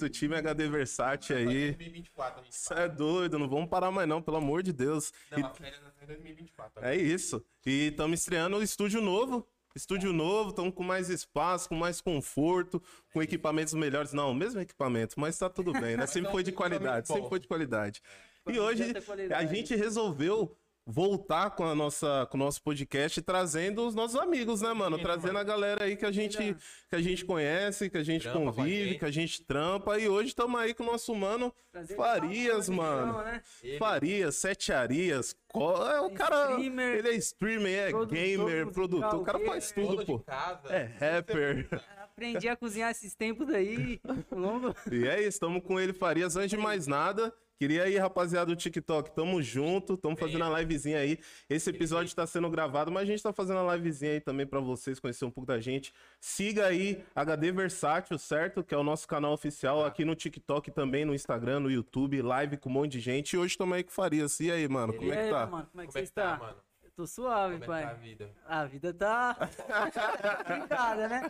jeito. Time HD Versátil aí. 2024, a gente Isso é doido, não vamos parar mais não, pelo amor de Deus. Não, E- a férias é em 2024. é isso. E estamos estreando o estúdio novo. Estúdio novo, estamos com mais espaço, com mais conforto, com equipamentos melhores. Não, o mesmo equipamento, mas tá tudo bem, né? Sempre é foi de qualidade, sempre foi de qualidade. E hoje a gente resolveu voltar com a nossa com o nosso podcast trazendo os nossos amigos, né, mano? Trazendo a galera aí que a gente que a gente conhece, que a gente Trampa convive, que a gente trampa e hoje estamos aí com o nosso mano Farias, mano. né? Farias, Sete Arias, é, o cara, Streamer, ele é streamer, é produtor gamer, produtor, o cara faz tudo, pô. É rapper. Aprendi a cozinhar esses tempos aí, longo. E é isso, estamos com ele, Farias. Antes de mais nada, queria aí, rapaziada do TikTok, tamo junto, tamo fazendo a livezinha aí. Esse episódio tá sendo gravado, mas a gente tá fazendo a livezinha aí também pra vocês conhecer um pouco da gente. Siga aí HD Versátil, certo? Que é o nosso canal oficial aqui no TikTok também, no Instagram, no YouTube, live com um monte de gente. E hoje tamo aí com o Farias. E aí, mano, como E é que aí, tá? mano, como é que Como você é que tá, está? mano? Tô suave, Como é que tá a pai. vida? A vida tá complicada, né?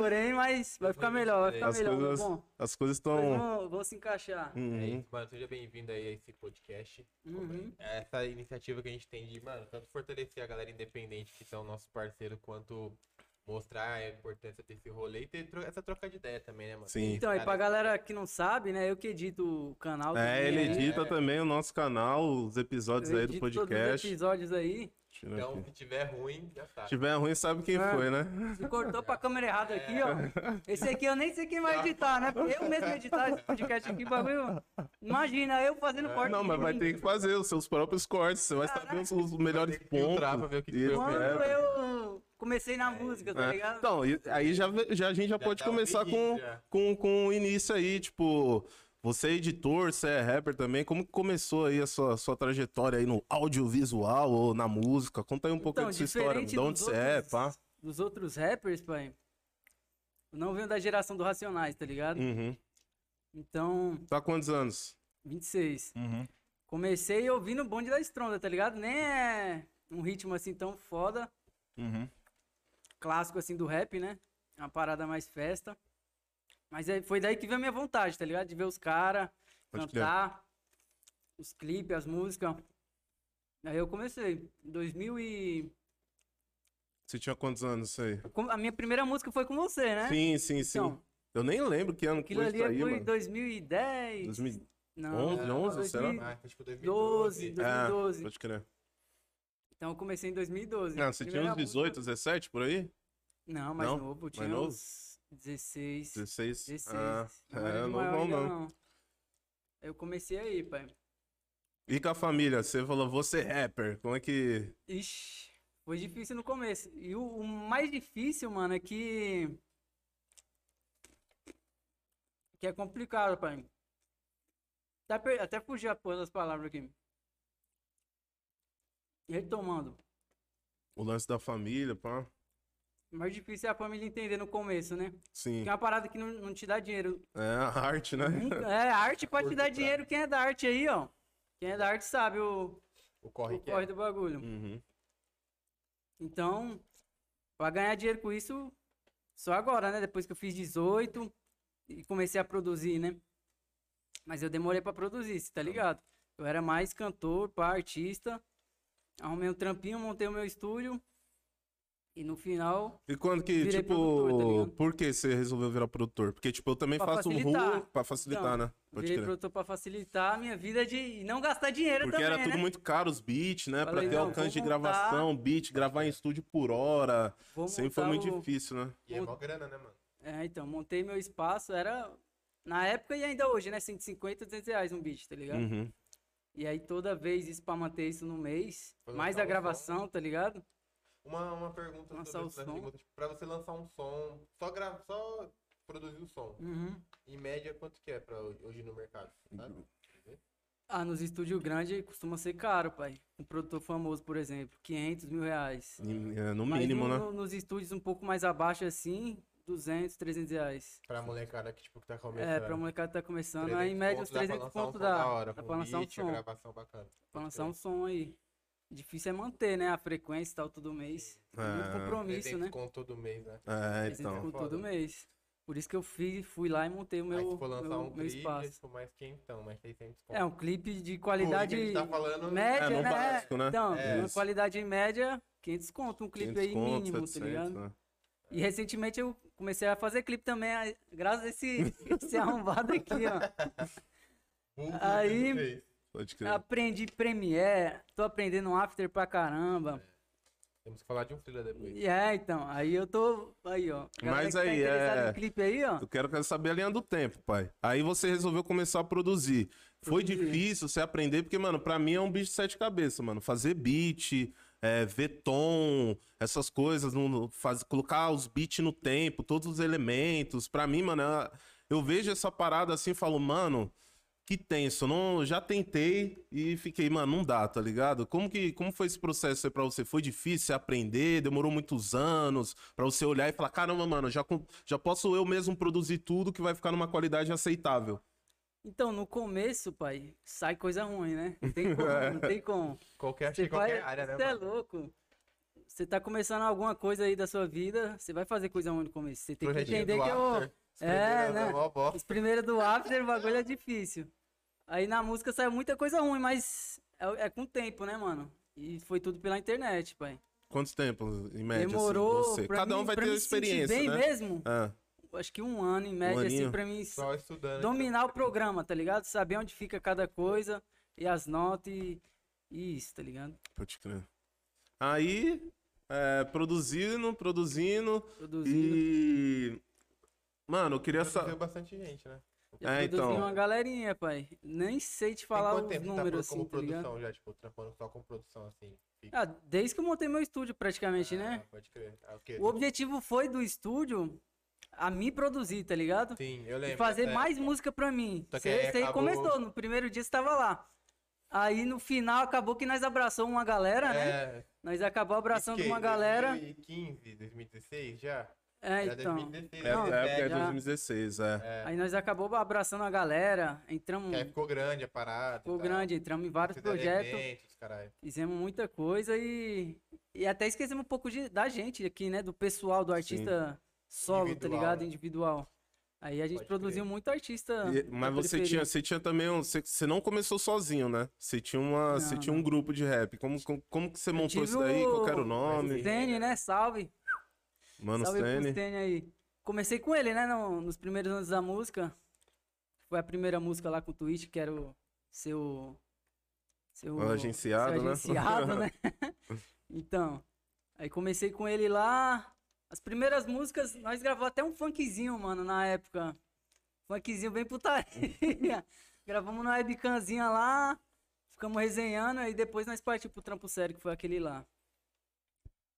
Porém, mas vai ficar melhor, vai ficar As melhor, coisas, meu bom. as coisas estão. vão, vão se encaixar. É Uhum. isso, mano. Seja bem-vindo aí a esse podcast. Uhum. Essa iniciativa que a gente tem de, mano, tanto fortalecer a galera independente que são nossos parceiros, quanto mostrar a importância desse rolê e ter tro- essa troca de ideia também, né, mano? Sim. Então, aí pra galera que não sabe, né? Eu que edito o canal. É, ele né? edita também o nosso canal, os episódios Eu aí do edito todos os podcast. episódios aí. Então, aqui. se tiver ruim, já tá. Se tiver ruim, sabe quem É. foi, né? Se cortou pra câmera errada aqui, ó. Esse aqui eu nem sei quem vai editar, né? Porque eu mesmo editar esse podcast aqui, bagulho. Imagina, eu fazendo corte. Não, mas vai ter que fazer os seus próprios cortes. Você vai saber os, melhores pontos. pra ver o que foi é. eu comecei na música, tá É. ligado? Então, aí já, já a gente já, pode dá o começar com, já. com, com o início aí, tipo, você é editor, você é rapper também, como que começou aí a sua, sua trajetória aí no audiovisual ou na música? Conta aí um pouco Então, da sua história, de onde você é, pá. Dos outros rappers, pai. Eu não venho da geração do Racionais, tá ligado? Uhum. Então, Tá há quantos anos? 26. Uhum. Comecei ouvindo o bonde da Stronda, tá ligado? Nem é um ritmo assim tão foda, Uhum. Clássico assim do rap, né? É Uma parada mais festa. Mas aí foi daí que veio a minha vontade, tá ligado? De ver os caras, cantar, os clipes, as músicas. Aí eu comecei. Em 2000 e... Você tinha quantos anos isso aí? A minha primeira música foi com você, né? Sim, sim, sim. Então, Eu nem lembro que ano que Aquilo foi ali isso aí, foi em mano. 2010. 2011, Não, 11, será? 2012, Ah, foi tipo 2012. 2012. É, pode crer. Então eu comecei em 2012. Não, você tinha uns 18, 17 por aí? música- Não, mais Não? novo. Mais tinha novo? uns 16. 16? 16. Ah, Não é, de não, não. Eu comecei aí, pai. E com a família? Você falou, você é rapper. Como é que. Ixi, foi difícil no começo. E o, o mais difícil, mano, é que. Que é complicado, pai. Até, per- até fugir a porra das palavras aqui. Retomando. O lance da família, pá. O mais difícil é a família entender no começo, né? Sim. Que é uma parada que não, não te dá dinheiro. É a arte, né? É, a arte pode te dar dinheiro. Quem é da arte aí, ó. Quem é da arte sabe o, O corre o que corre é. do bagulho. Uhum. Então, pra ganhar dinheiro com isso, só agora, né? Depois que eu fiz 18 e comecei a produzir, né? Mas eu demorei pra produzir, cê tá ligado? Eu era mais cantor, pá, artista. Arrumei um trampinho, montei o meu estúdio. E no final, E quando que, tipo, produtor, tá por que você resolveu virar produtor? Porque, tipo, eu também Pra faço um facilitar. rua pra facilitar, Então, né? Pode virei crer. produtor pra facilitar a minha vida de e não gastar dinheiro Porque também, era tudo né? muito caro os beats, né? Falei, pra ter não, alcance de montar- gravação, beat, gravar em estúdio por hora. Vou Sempre foi muito o- difícil, né? E é mó grana, né, mano? É, então, montei meu espaço, era... Na época e ainda hoje, né? 150, 200 reais um beat, tá ligado? Uhum. E aí toda vez isso pra manter isso no mês, Foi mais a gravação, tá ligado? Uma, uma pergunta Lançar sobre o som. tipo, pra você lançar um som, só, gra... só produzir o som, Uhum. em média, quanto que é pra hoje no mercado? Sabe? Ah, nos estúdios grandes costuma ser caro, pai. Um produtor famoso, por exemplo, 500 mil reais. E, é, no Mas mínimo, no- né? no- nos estúdios um pouco mais abaixo assim, 200, 300 reais. Pra molecada que, tipo, que tá começando. É, pra molecada que tá começando, 300 aí em média uns conto pra 300 lançar um pontos da dá. hora, Dá com pra lançar um som. gravação bacana. Pra lançar um som aí. Difícil é manter, né? A frequência e tal, todo mês. Tem muito É. compromisso, Presente né? com todo mês, né? É, então. com todo mês. Por isso que eu fui, fui lá e montei o meu, lançar meu, um meu clipe, espaço. tipo, mais quentão, mais 600 É, um clipe de Pô, qualidade gente tá falando- média, É, né? básico, né? Então, É. uma qualidade média, 500 conto, um clipe 500 aí conto, mínimo, 700, tá ligado? né? E recentemente eu comecei a fazer clipe também, graças a esse, esse arrombado aqui, ó. Aí-. Aprendi Premiere, tô aprendendo After pra caramba. Temos que falar de um thriller depois. É, então, aí eu tô, aí, ó. Mas tá aí, interessada é- clipe aí, ó. Eu quero, quero saber a linha do tempo, pai. Aí você resolveu começar a produzir. Foi difícil você aprender, porque, mano, pra mim é um bicho de sete cabeças, mano. Fazer beat, é, ver tom, essas coisas, no, faz, colocar os beats no tempo, todos os elementos. Pra mim, mano, eu vejo essa parada assim e falo, mano, que tenso. Não, já tentei e fiquei, mano, não dá, tá ligado? Como que como foi esse processo aí pra você? Foi difícil aprender? Demorou muitos anos pra você olhar e falar, caramba, mano, já, já posso eu mesmo produzir tudo que vai ficar numa qualidade aceitável. Então, no começo, pai, sai coisa ruim, né? Não tem como, não tem como. Qualquer, Você que qualquer vai, área, né, você é louco. Você tá começando alguma coisa aí da sua vida, você vai fazer coisa ruim no começo. Você tem que entender que eu, After, os É, né? é. Os primeiros do After, o bagulho é difícil. Aí na música saiu muita coisa ruim, mas é, é com o tempo, né, mano? E foi tudo pela internet, pai. Quanto tempo, em média, Demorou. assim, você? Cada um mim- vai pra ter experiência, bem né? mesmo, Ah, acho que um ano em média, assim, aninho. pra mim Só estudando. dominar o programa, tá ligado? Saber onde fica cada coisa e as notas e, e isso, tá ligado? pode crer. Aí, é, produzindo, produzindo Produzindo. e... Mano, eu queria Produziu saber... bastante gente, né? Já É, produzi então. uma galerinha, pai. Nem sei te falar os tempo você tá números como assim, tá ligado? produção já, tipo, trampando só com produção assim? fixa? Ah, desde que eu montei meu estúdio, praticamente, Ah, né? Pode crer. Ah, o quê? O objetivo foi do estúdio a me produzir, tá ligado? Sim, eu E lembro. fazer dessa mais música pra mim. Você acabou- começou, no primeiro dia você tava lá. Aí no final acabou que nós abraçou uma galera, né? É, Nós acabou abraçando que, uma galera. 2015, 2016 já? É, Já então. 2016, É, Não, é já. 2016, é. É, Aí nós acabou abraçando a galera, entramos, que aí ficou grande a parada. e ficou tal. grande, entramos em vários projetos, eventos, fizemos muita coisa e, e até esquecemos um pouco de, da gente aqui, né? Do pessoal, do artista solo, tá Individual, ligado? né? Individual. Aí a gente Pode produziu crer. muito artista. E- mas você periferia. tinha, você tinha também um. Você, você não começou sozinho, né? Você tinha uma. você Não, tinha um grupo de rap. Como, como, como que você montou isso daí? Qual que era o o nome? Stênio, né? Salve. Mano Salve pro Stênio. Aí. Comecei com ele, né? no- nos primeiros anos da música. Foi a primeira música lá com o Twitch, que era o seu. Seu, O agenciado, seu né? agenciado, né? então. Aí comecei com ele lá. As primeiras músicas, nós gravamos até um funkzinho, mano, na época. Funkzinho bem putaria. Gravamos uma webcamzinha lá, ficamos resenhando, aí depois nós partimos pro trampo sério, que foi aquele lá.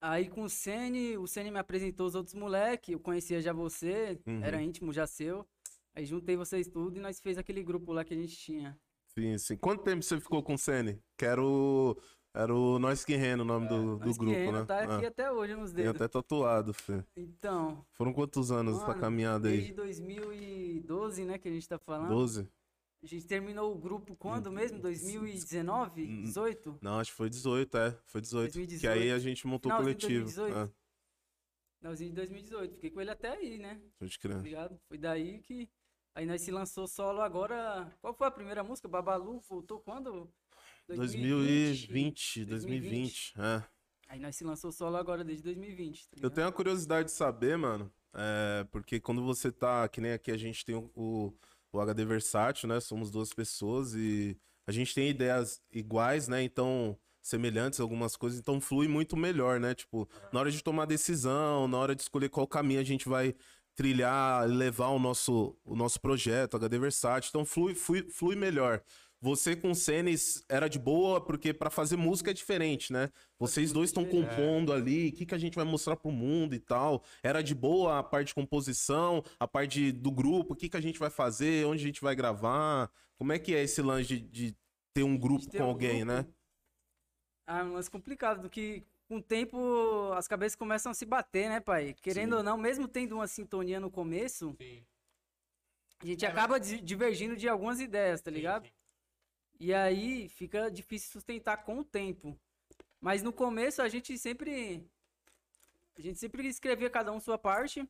Aí com o Sene, o Sene me apresentou os outros moleques, eu conhecia já você, Uhum. era íntimo já seu. Aí juntei vocês tudo e nós fez aquele grupo lá que a gente tinha. Sim, sim. Quanto tempo você ficou com o Sene? Que era o. Nós Que Reno, o nome do, do É, Nós que grupo, Rena né? tá aqui Ah, até hoje nos tem dedos. até tatuado, Fê. Então, Foram quantos anos essa Mano, caminhada desde aí? 2012, né, que a gente tá falando. 12? A gente terminou o grupo quando mesmo? 2019? 18? Não, acho que foi 18, é. Foi 18. Que 2018. aí a gente montou o coletivo. 2018. É, Finalzinho de 2018. Fiquei com ele até aí, né? pode Tá crer. ligado? Foi daí que. Aí nós se lançou solo agora. Qual foi a primeira música? Babalu voltou quando? 2020, 2020. É. Aí nós se lançou solo agora desde 2020. tá Eu tenho a curiosidade de saber, mano, é, porque quando você tá, que nem aqui a gente tem o, o, o HD Versátil, né? Somos duas pessoas e a gente tem ideias iguais, né? Então, semelhantes algumas coisas, então flui muito melhor, né? Tipo, na hora de tomar decisão, na hora de escolher qual caminho a gente vai trilhar, levar o nosso, o nosso projeto, HD Versátil, então flui, flui, flui melhor. Você com o Senes era de boa, porque pra fazer música é diferente, né? Vocês dois estão compondo ali, o que, que a gente vai mostrar pro mundo e tal. Era de boa a parte de composição, a parte do grupo, o que, que a gente vai fazer, onde a gente vai gravar. Como é que é esse lance de, de ter um grupo ter com um alguém, grupo. né? Ah, é um lance complicado, do que com o tempo as cabeças começam a se bater, né, pai? Querendo Sim. ou não, mesmo tendo uma sintonia no começo, Sim. a gente acaba di- divergindo de algumas ideias, tá ligado? sim. E aí fica difícil sustentar com o tempo. Mas no começo a gente sempre. A gente sempre escrevia cada um sua parte.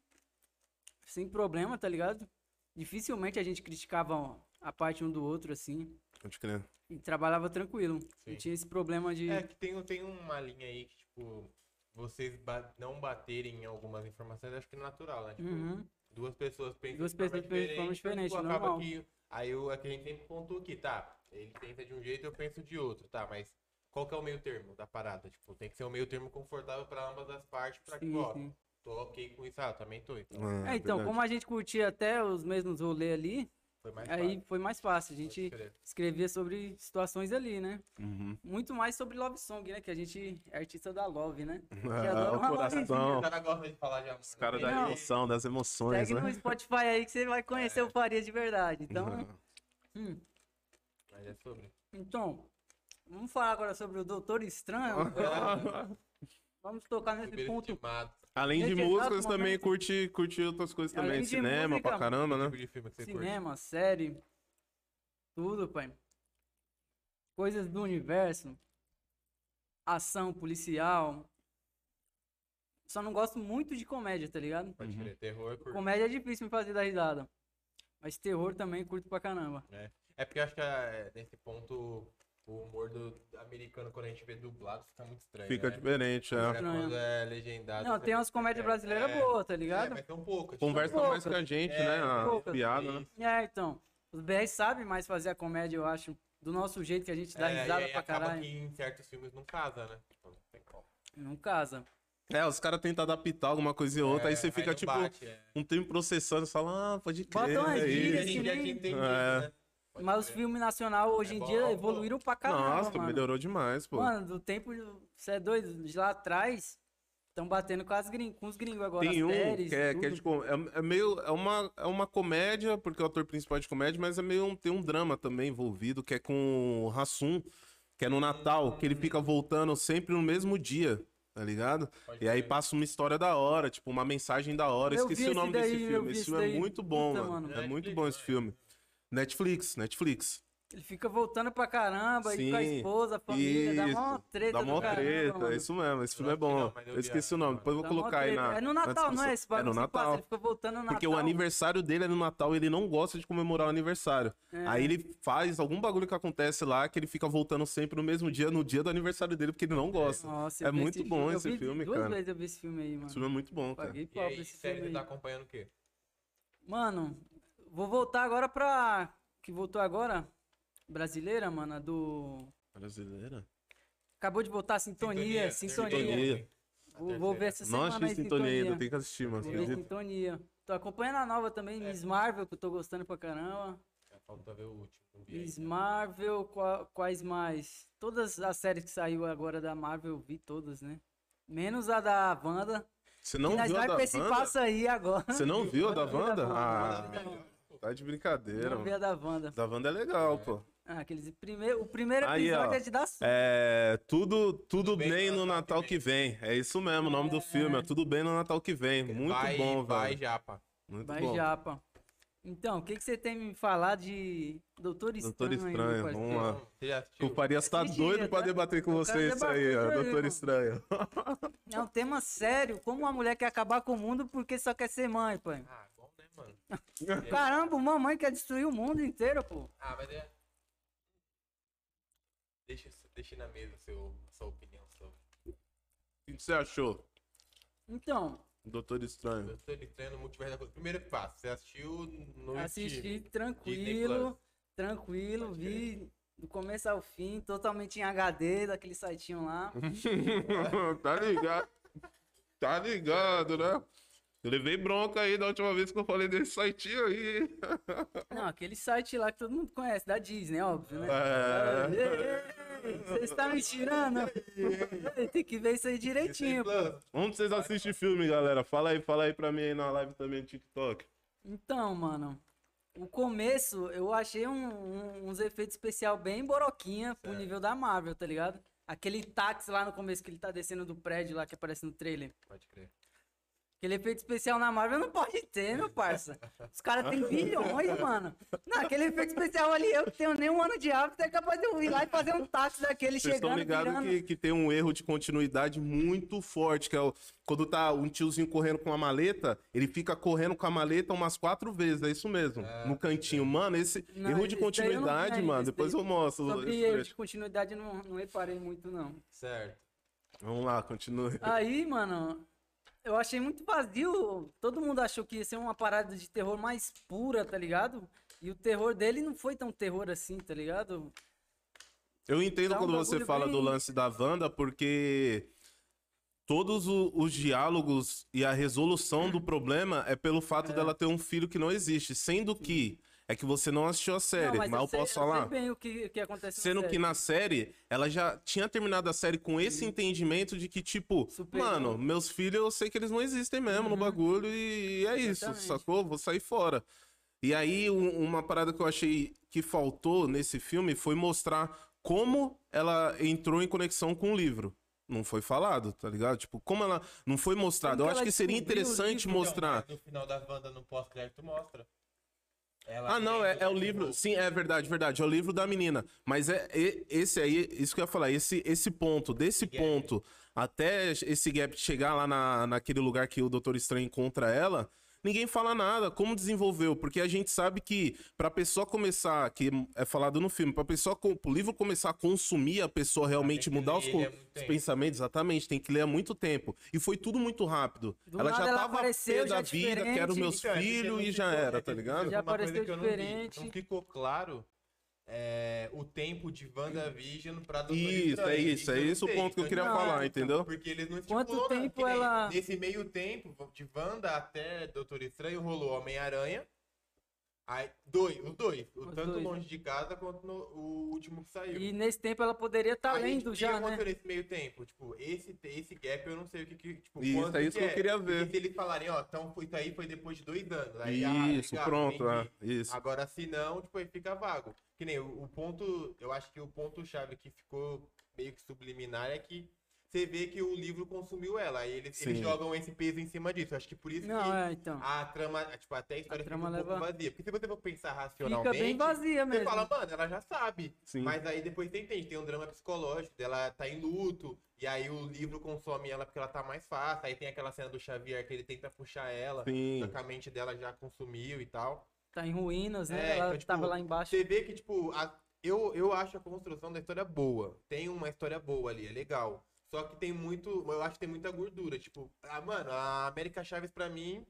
Sem problema, tá ligado? Dificilmente a gente criticava a parte um do outro, assim. Pode crer. E trabalhava tranquilo. Não Sim. tinha esse problema de. É que tem, tem uma linha aí que, tipo, vocês ba- não baterem em algumas informações, acho que é natural, né? Tipo, Uhum. duas pessoas pensam Duas de forma pessoas pensam de forma diferente, diferente, tipo, acaba normal. que aí o, é que a gente sempre pontua aqui, tá? Ele pensa de um jeito, eu penso de outro, tá? Mas qual que é o meio termo da parada? Tipo, tem que ser um meio termo confortável pra ambas as partes, pra que, ó, sim. tô ok com isso, ah, eu também tô. Então, É, então, como a gente curtia até os mesmos rolês ali, foi mais aí fácil. foi mais fácil. A gente escrevia sobre situações ali, né? Uhum. Muito mais sobre Love Song, né? Que a gente é artista da Love, né? É, adora o coração. Gosta de falar de amor. Os caras né? da Não. emoção, das emoções, Segue né? no Spotify aí que você vai conhecer o Faria de verdade. Então, Uhum. hum, Mas é sobre. então, vamos falar agora sobre o Doutor Estranho. Vamos tocar nesse Primeiro ponto. estimado. Além de músicas, exato também momento- curte, curte outras coisas também. Além de Cinema pra música, caramba, né? Tipo você curte. Cinema, série, tudo, pai. Coisas do universo, ação policial. Só não gosto muito de comédia, tá ligado? Pode Uhum. crer. Terror por Comédia é difícil me fazer dar risada. Mas terror também curto pra caramba. É porque eu acho que é, nesse ponto o humor do americano, quando a gente vê dublado, fica muito estranho. Fica né? diferente, é. Agora, Estranho. quando é legendado. Não, tem umas comédias é, brasileiras é, boas, tá É, ligado? mas são poucas. Conversa mais com a gente, É, né? A poucas. piada, né? É, então. Os BR sabem mais fazer a comédia, eu acho. Do nosso jeito que a gente dá É, risada e aí pra acaba caralho. que em certos filmes não casa, né? Tipo, não tem como. Não casa. É, os caras tentam adaptar alguma coisa e outra, aí É, você fica, não tipo, bate, é. um tempo processando, você fala, ah, pode crer. Bota umas é gírias, a isso. gente já nem- É. né? Pode Mas os filmes nacional hoje É em bom, dia pô. evoluíram pra caramba, Nossa, mano. melhorou demais, pô. Mano, do tempo. Você é doido? De lá atrás, estão batendo com, as gring, com os gringos agora. Tem as um séries, que é, que é, tipo, é, é meio. É uma, é uma comédia, porque o ator principal é de comédia, mas é meio. um- tem um drama também envolvido, que é com o Hassum, que é no Natal, que ele fica voltando sempre no mesmo dia, tá ligado? Pode E aí crer. passa uma história da hora, tipo, uma mensagem da hora. Eu Esqueci o nome daí, desse filme. Esse filme é muito bom, Puta, mano. mano. É muito bom esse filme. Netflix, Netflix. Ele fica voltando pra caramba, aí com a esposa, a família, dá mó Isso, treta Dá mó caramba, treta, mano. é isso mesmo. Esse filme é bom. não, eu esqueci o nome, depois eu vou colocar aí na. É no na Natal, não é? Esse bagulho É no se passa, Natal. ele fica voltando no Natal. Porque o aniversário dele é no Natal e ele não gosta de comemorar o aniversário. É. Aí ele faz algum bagulho que acontece lá que ele fica voltando sempre no mesmo dia, no dia do aniversário dele, porque ele não gosta. Nossa, É muito esse bom esse filme, duas cara. vezes eu vi esse filme aí, mano. Esse filme é muito bom, cara. Paguei E pau pra esse filme você tá acompanhando o quê? Mano, vou voltar agora pra. Que voltou agora? Brasileira, mano, a do. Brasileira? Acabou de voltar Sintonia, Sintonia, Sintonia. Sintonia. Vou, vou ver essa Não semana achei aí, sintonia ainda, tem que assistir, mano. Vou ver? Sintonia. Tô acompanhando a nova também, É. Miss Marvel, que eu tô gostando pra caramba. Falta ver o último. não Miss ainda. Marvel, qua- quais mais? Todas as séries que saiu agora da Marvel, eu vi todas, né? Menos a da Wanda. Você não viu a vai da pra esse Wanda? passo aí agora. Você não viu a da Não? Wanda, Ah, tá de brincadeira, a mano. da Wanda. Da Wanda é legal, pô. Ah, aqueles primeiro, o primeiro Aí, episódio ó. é de dar susto. É, tudo, tudo bem bem no Natal que que vem. É isso mesmo, o nome do filme. É tudo bem no Natal que vem. Muito vai, bom, vai, velho. Japa. Muito Vai bom. japa. Então, o que, que você tem me falar de Doutor Estranho? Doutor aí, Estranho, parceiro? vamos lá. O Farias tá doido pra tá? debater com você isso aí, ó. Doutor. Estranho. É um tema sério. Como uma mulher quer acabar com o mundo porque só quer ser mãe, pai. Ah, mano? Caramba, uma mãe quer destruir o mundo inteiro, pô. Ah, mas é. Deixa, deixa na mesa seu, sua opinião sobre. O que você achou? Então, Doutor Estranho. Tô estranho no multiverso da coisa. Primeiro passo, você assistiu no assisti tranquilo, tranquilo, vi do começo ao fim, totalmente em HD, daquele sitinho lá. tá ligado? Tá ligado, né? Eu levei bronca aí da última vez que eu falei desse site aí. Não, aquele site lá que todo mundo conhece, da Disney, óbvio, né? É. Você está me tirando? Ei, Tem que ver isso aí direitinho. Onde vocês assistem filme, galera? Fala aí, fala aí pra mim aí na live também do TikTok. Então, mano, o começo eu achei um- um- uns efeitos especial bem boroquinha pro Certo. nível da Marvel, tá ligado? Aquele táxi lá no começo que ele tá descendo do prédio lá que aparece no trailer. Pode crer. Aquele efeito especial na Marvel não pode ter, meu parça. Os caras têm bilhões, mano. Não, aquele efeito especial ali, eu que tenho nem um ano de hábito, é capaz de eu ir lá e fazer um táxi daquele Vocês estão chegando, ligados virando. que, que tem um erro de continuidade muito forte, que é o, quando tá um tiozinho correndo com uma maleta, ele fica correndo com a maleta umas quatro vezes, é isso mesmo, no cantinho. Mano, esse Não, erro de não continuidade, tenho, mano, esse depois eu mostro. Sobre esse erro trecho. de continuidade, eu não, não reparei muito, não. Certo. Vamos lá, continue. Aí, mano, eu achei muito vazio. Todo mundo achou que ia ser uma parada de terror mais pura, tá ligado? E o terror dele não foi tão terror assim, tá ligado? Eu entendo Tá um quando você fala do bem- lance da Wanda, porque todos o- os diálogos e a resolução do problema é pelo fato dela ter um filho que não existe. Sendo que é que você não assistiu a série, Não, mas, eu sei- posso sei falar. bem o que, o que acontece na Sendo que série. na série, ela já tinha terminado a série com esse entendimento de que, tipo, Superou. mano, meus filhos eu sei que eles não existem mesmo no bagulho e é isso, Exatamente. sacou? Vou sair fora. E aí, um- uma parada que eu achei que faltou nesse filme foi mostrar como ela entrou em conexão com o livro. Não foi falado, tá ligado? Tipo, como ela não foi mostrado. Como Eu acho que seria interessante livro? mostrar. Então, mas no final da Wanda, no pós-crédito, mostra. Ela Ah, não, é, é o livro. Sim, é verdade, verdade. É o livro da menina. Mas é e- esse aí, isso que eu ia falar, esse, esse ponto, desse Gap. ponto até esse gap chegar lá na, naquele lugar que o Doutor Estranho encontra ela, ninguém fala nada. Como desenvolveu? Porque a gente sabe que pra pessoa começar, que é falado no filme, pra pessoa, pro livro começar a consumir, a pessoa realmente mudar os, muito os pensamentos, exatamente, tem que ler há muito tempo. E foi tudo muito rápido. Do ela já ela tava apareceu, pé da vida, diferente. quero meus Então, é filhos e já ficou- era, é tá ligado? Já uma coisa apareceu que eu não diferente. Não ficou claro é, o tempo de WandaVision pra Doutor Isso, Estranho. é isso, é esse o ponto que eu então, queria não, falar, então, entendeu? Porque eles não Quanto né? tempo Que nem ela- Nesse meio tempo, de Wanda até Doutor Estranho, rolou Homem-Aranha. Aí, dois, os dois. O Os tanto dois. longe de casa quanto no, o último que saiu. E nesse tempo ela poderia estar gente- lendo o que já, né? aconteceu nesse meio tempo? Tipo, esse, esse gap eu não sei o que. que tipo, Isso, quanto é isso que eu queria ver. Porque se eles falarem, ó, então foi- isso aí foi depois de dois anos. Aí, ah, Isso, legal, pronto, é, isso. Agora, se não, tipo, aí fica vago. Que nem o, o ponto, eu acho que o ponto-chave que ficou meio que subliminar é que você vê que o livro consumiu ela. Aí eles, eles jogam esse peso em cima disso. Eu acho que por isso Não, que é, então. a trama, tipo, até a história trama fica um pouco leva- vazia. Porque se você for pensar Fica racionalmente. bem vazia Você mesmo. fala, mano, ela já sabe. Sim. Mas aí depois você entende, tem um drama psicológico, dela tá em luto, e aí o livro consome ela porque ela tá mais fácil. Aí tem aquela cena do Xavier que ele tenta puxar ela, Sim. só que a mente dela já consumiu e tal. Tá em ruínas, né? É, ela então, tipo, tava lá embaixo. Você vê que, tipo, a- eu, eu acho a construção da história boa. Tem uma história boa ali, é legal. Só que tem muito. Eu acho que tem muita gordura. Tipo, ah, mano, a América Chaves pra mim.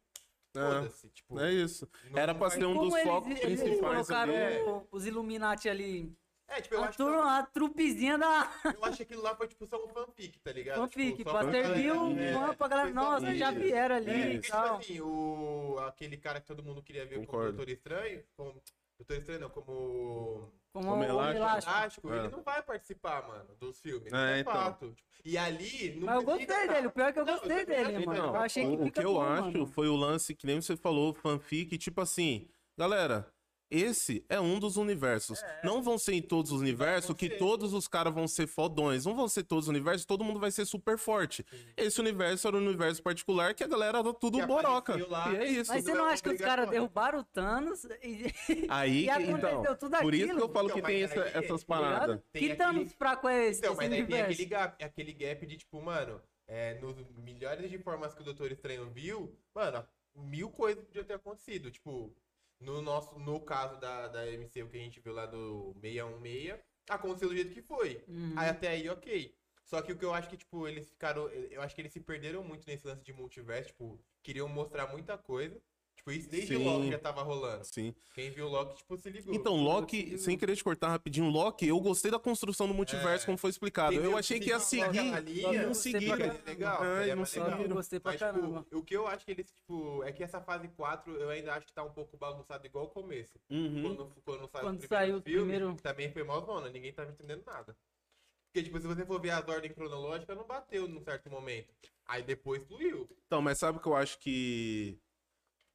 É. Foda-se. Tipo, É isso. Era pra ser um Como dos eles, focos eles principais colocaram ali. o- os Illuminati ali. É, tipo, eu A, acho, que, turma, a trupezinha da eu acho que aquilo lá foi, tipo, só um fanfic, tá ligado? fanfic, tipo, pra servir é, fã pra galera. Nossa, já vieram ali É, e tipo tal. assim, o... aquele cara que todo mundo queria ver como Concordo. Doutor Estranho, como... Doutor Estranho não, como... Como o elástico. elástico. É. ele não vai participar, mano, dos filmes. É, É, então. fato. E ali... Não Mas eu gostei dele, o pior é que eu Não, gostei eu dele, mano. Eu achei que o, o que eu bom, acho mano. foi o lance que nem você falou, fanfic, tipo assim, galera, esse é um dos universos. Não vão ser em todos os universos que todos os caras vão ser fodões. Não vão ser todos os universos, todo mundo vai ser super forte. Esse universo era um universo particular que a galera era tudo Que boroca. lá. E é isso. Mas você não não é acha que os caras derrubaram o Thanos e, Aí, e então, tudo por isso que eu falo Então, que tem essa- aí, essas paradas. Tem que aquele- Thanos fraco é esse? Então, esse mas aí tem universo? aquele gap, aquele gap de, tipo, mano, é, nos milhares de formas que o Doutor Estranho viu, mano, mil coisas podiam ter acontecido. Tipo, no nosso, no caso da, da MCU que a gente viu lá do 616, aconteceu do jeito que foi. Uhum. Aí até aí, ok. Só que o que eu acho que, tipo, eles ficaram. Eu acho que eles se perderam muito nesse lance de multiverso, tipo, queriam mostrar muita coisa. Tipo, isso desde o Sim. Loki já tava rolando. Sim. Quem viu o Loki, tipo, se ligou. Então, Loki, sem querer te cortar rapidinho, Loki, eu gostei da construção do multiverso, É. como foi explicado. Entendeu? Eu achei que ia não seguir. não seguiram. pra Seria legal, É, não seguiram. Eu gostei pra Mas, caramba. tipo, o que eu acho que eles, tipo, é que essa fase 4 eu ainda acho que tá um pouco bagunçado igual o começo. Uhum. Quando, quando saiu Quando o primeiro saiu o filme, primeiro- também foi malzona, ninguém tava entendendo nada. Porque, tipo, se você for ver as ordens cronológicas, não bateu num certo momento. Aí depois fluiu. Então, mas sabe o que eu acho que,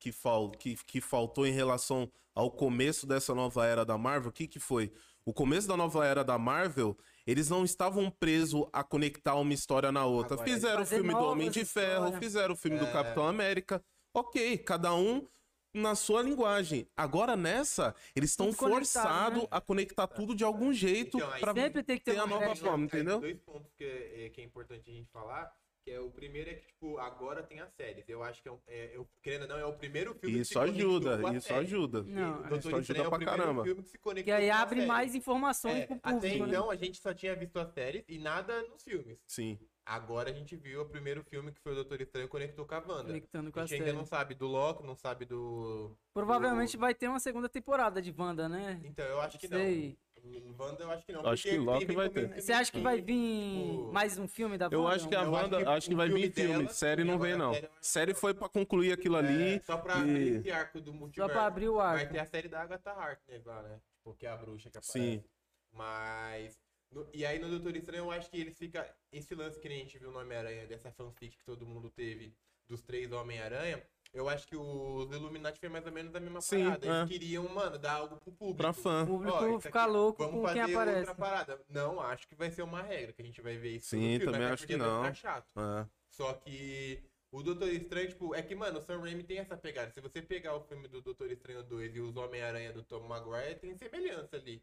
que, fal, que, que faltou em relação ao começo dessa nova era da Marvel? O que, que foi? o começo da nova era da Marvel, eles não estavam presos a conectar uma história na outra. Agora, fizeram o filme do Homem de Ferro, histórias. fizeram o filme do É. Capitão América. Ok, cada um na sua linguagem. Agora nessa, eles estão forçados né? a conectar tudo de algum jeito Então, que ter ter a uma nova forma, entendeu? Dois pontos que é- que é importante a gente falar. Que é o primeiro é que, tipo, agora tem as séries. Eu acho que é, um- é, eu, querendo ou não, é o primeiro filme que Isso se conectou ajuda, com a isso série. ajuda. Não, E o é. Doutor Isso Estranho ajuda é pra caramba. filme que se conectou Que aí abre série. mais informações É, pro até público, né? então a gente só tinha visto as séries e nada nos filmes. Sim. Agora a gente viu o primeiro filme que foi o Doutor Estranho conectou com a Wanda. Conectando com A a gente ainda série. não sabe do Loki, não sabe do. Provavelmente vai ter uma segunda temporada de Wanda, né? Então eu acho que Sei. não. Wanda eu acho que não. Acho porque que Loki vai ter. Você acha que vai vir o- mais um filme da Wanda? Eu acho que a Eu acho Wanda, que acho que vai vir filme. dela, série e não vem, não. série eu acho que Série não. foi pra concluir aquilo ali. É, só pra e- abrir esse arco do multiverso. Só pra abrir o Vai arco. ter a série da Agatha Harkness lá, né? Tipo, que é a bruxa que aparece. Sim. Mas. no- e aí no Doutor Estranho eu acho que eles ficam. Esse lance que a gente viu no Homem-Aranha, dessa fanfic que todo mundo teve dos três Homem-Aranha, eu acho que os Illuminati foi mais ou menos a mesma Sim, parada. Eles é. queriam, mano, dar algo pro público. Pra fã. O público Ó, ficar louco Vamos com quem fazer aparece. outra parada. Não, acho que vai ser uma regra que a gente vai ver isso. Sim, no filme, também acho que vai não. ficar chato. É. Só que o Doutor Estranho, tipo, é que, mano, o Sam Raimi tem essa pegada. Se você pegar o filme do Doutor Estranho 2 e os Homem-Aranha do Tom Maguire, tem semelhança ali.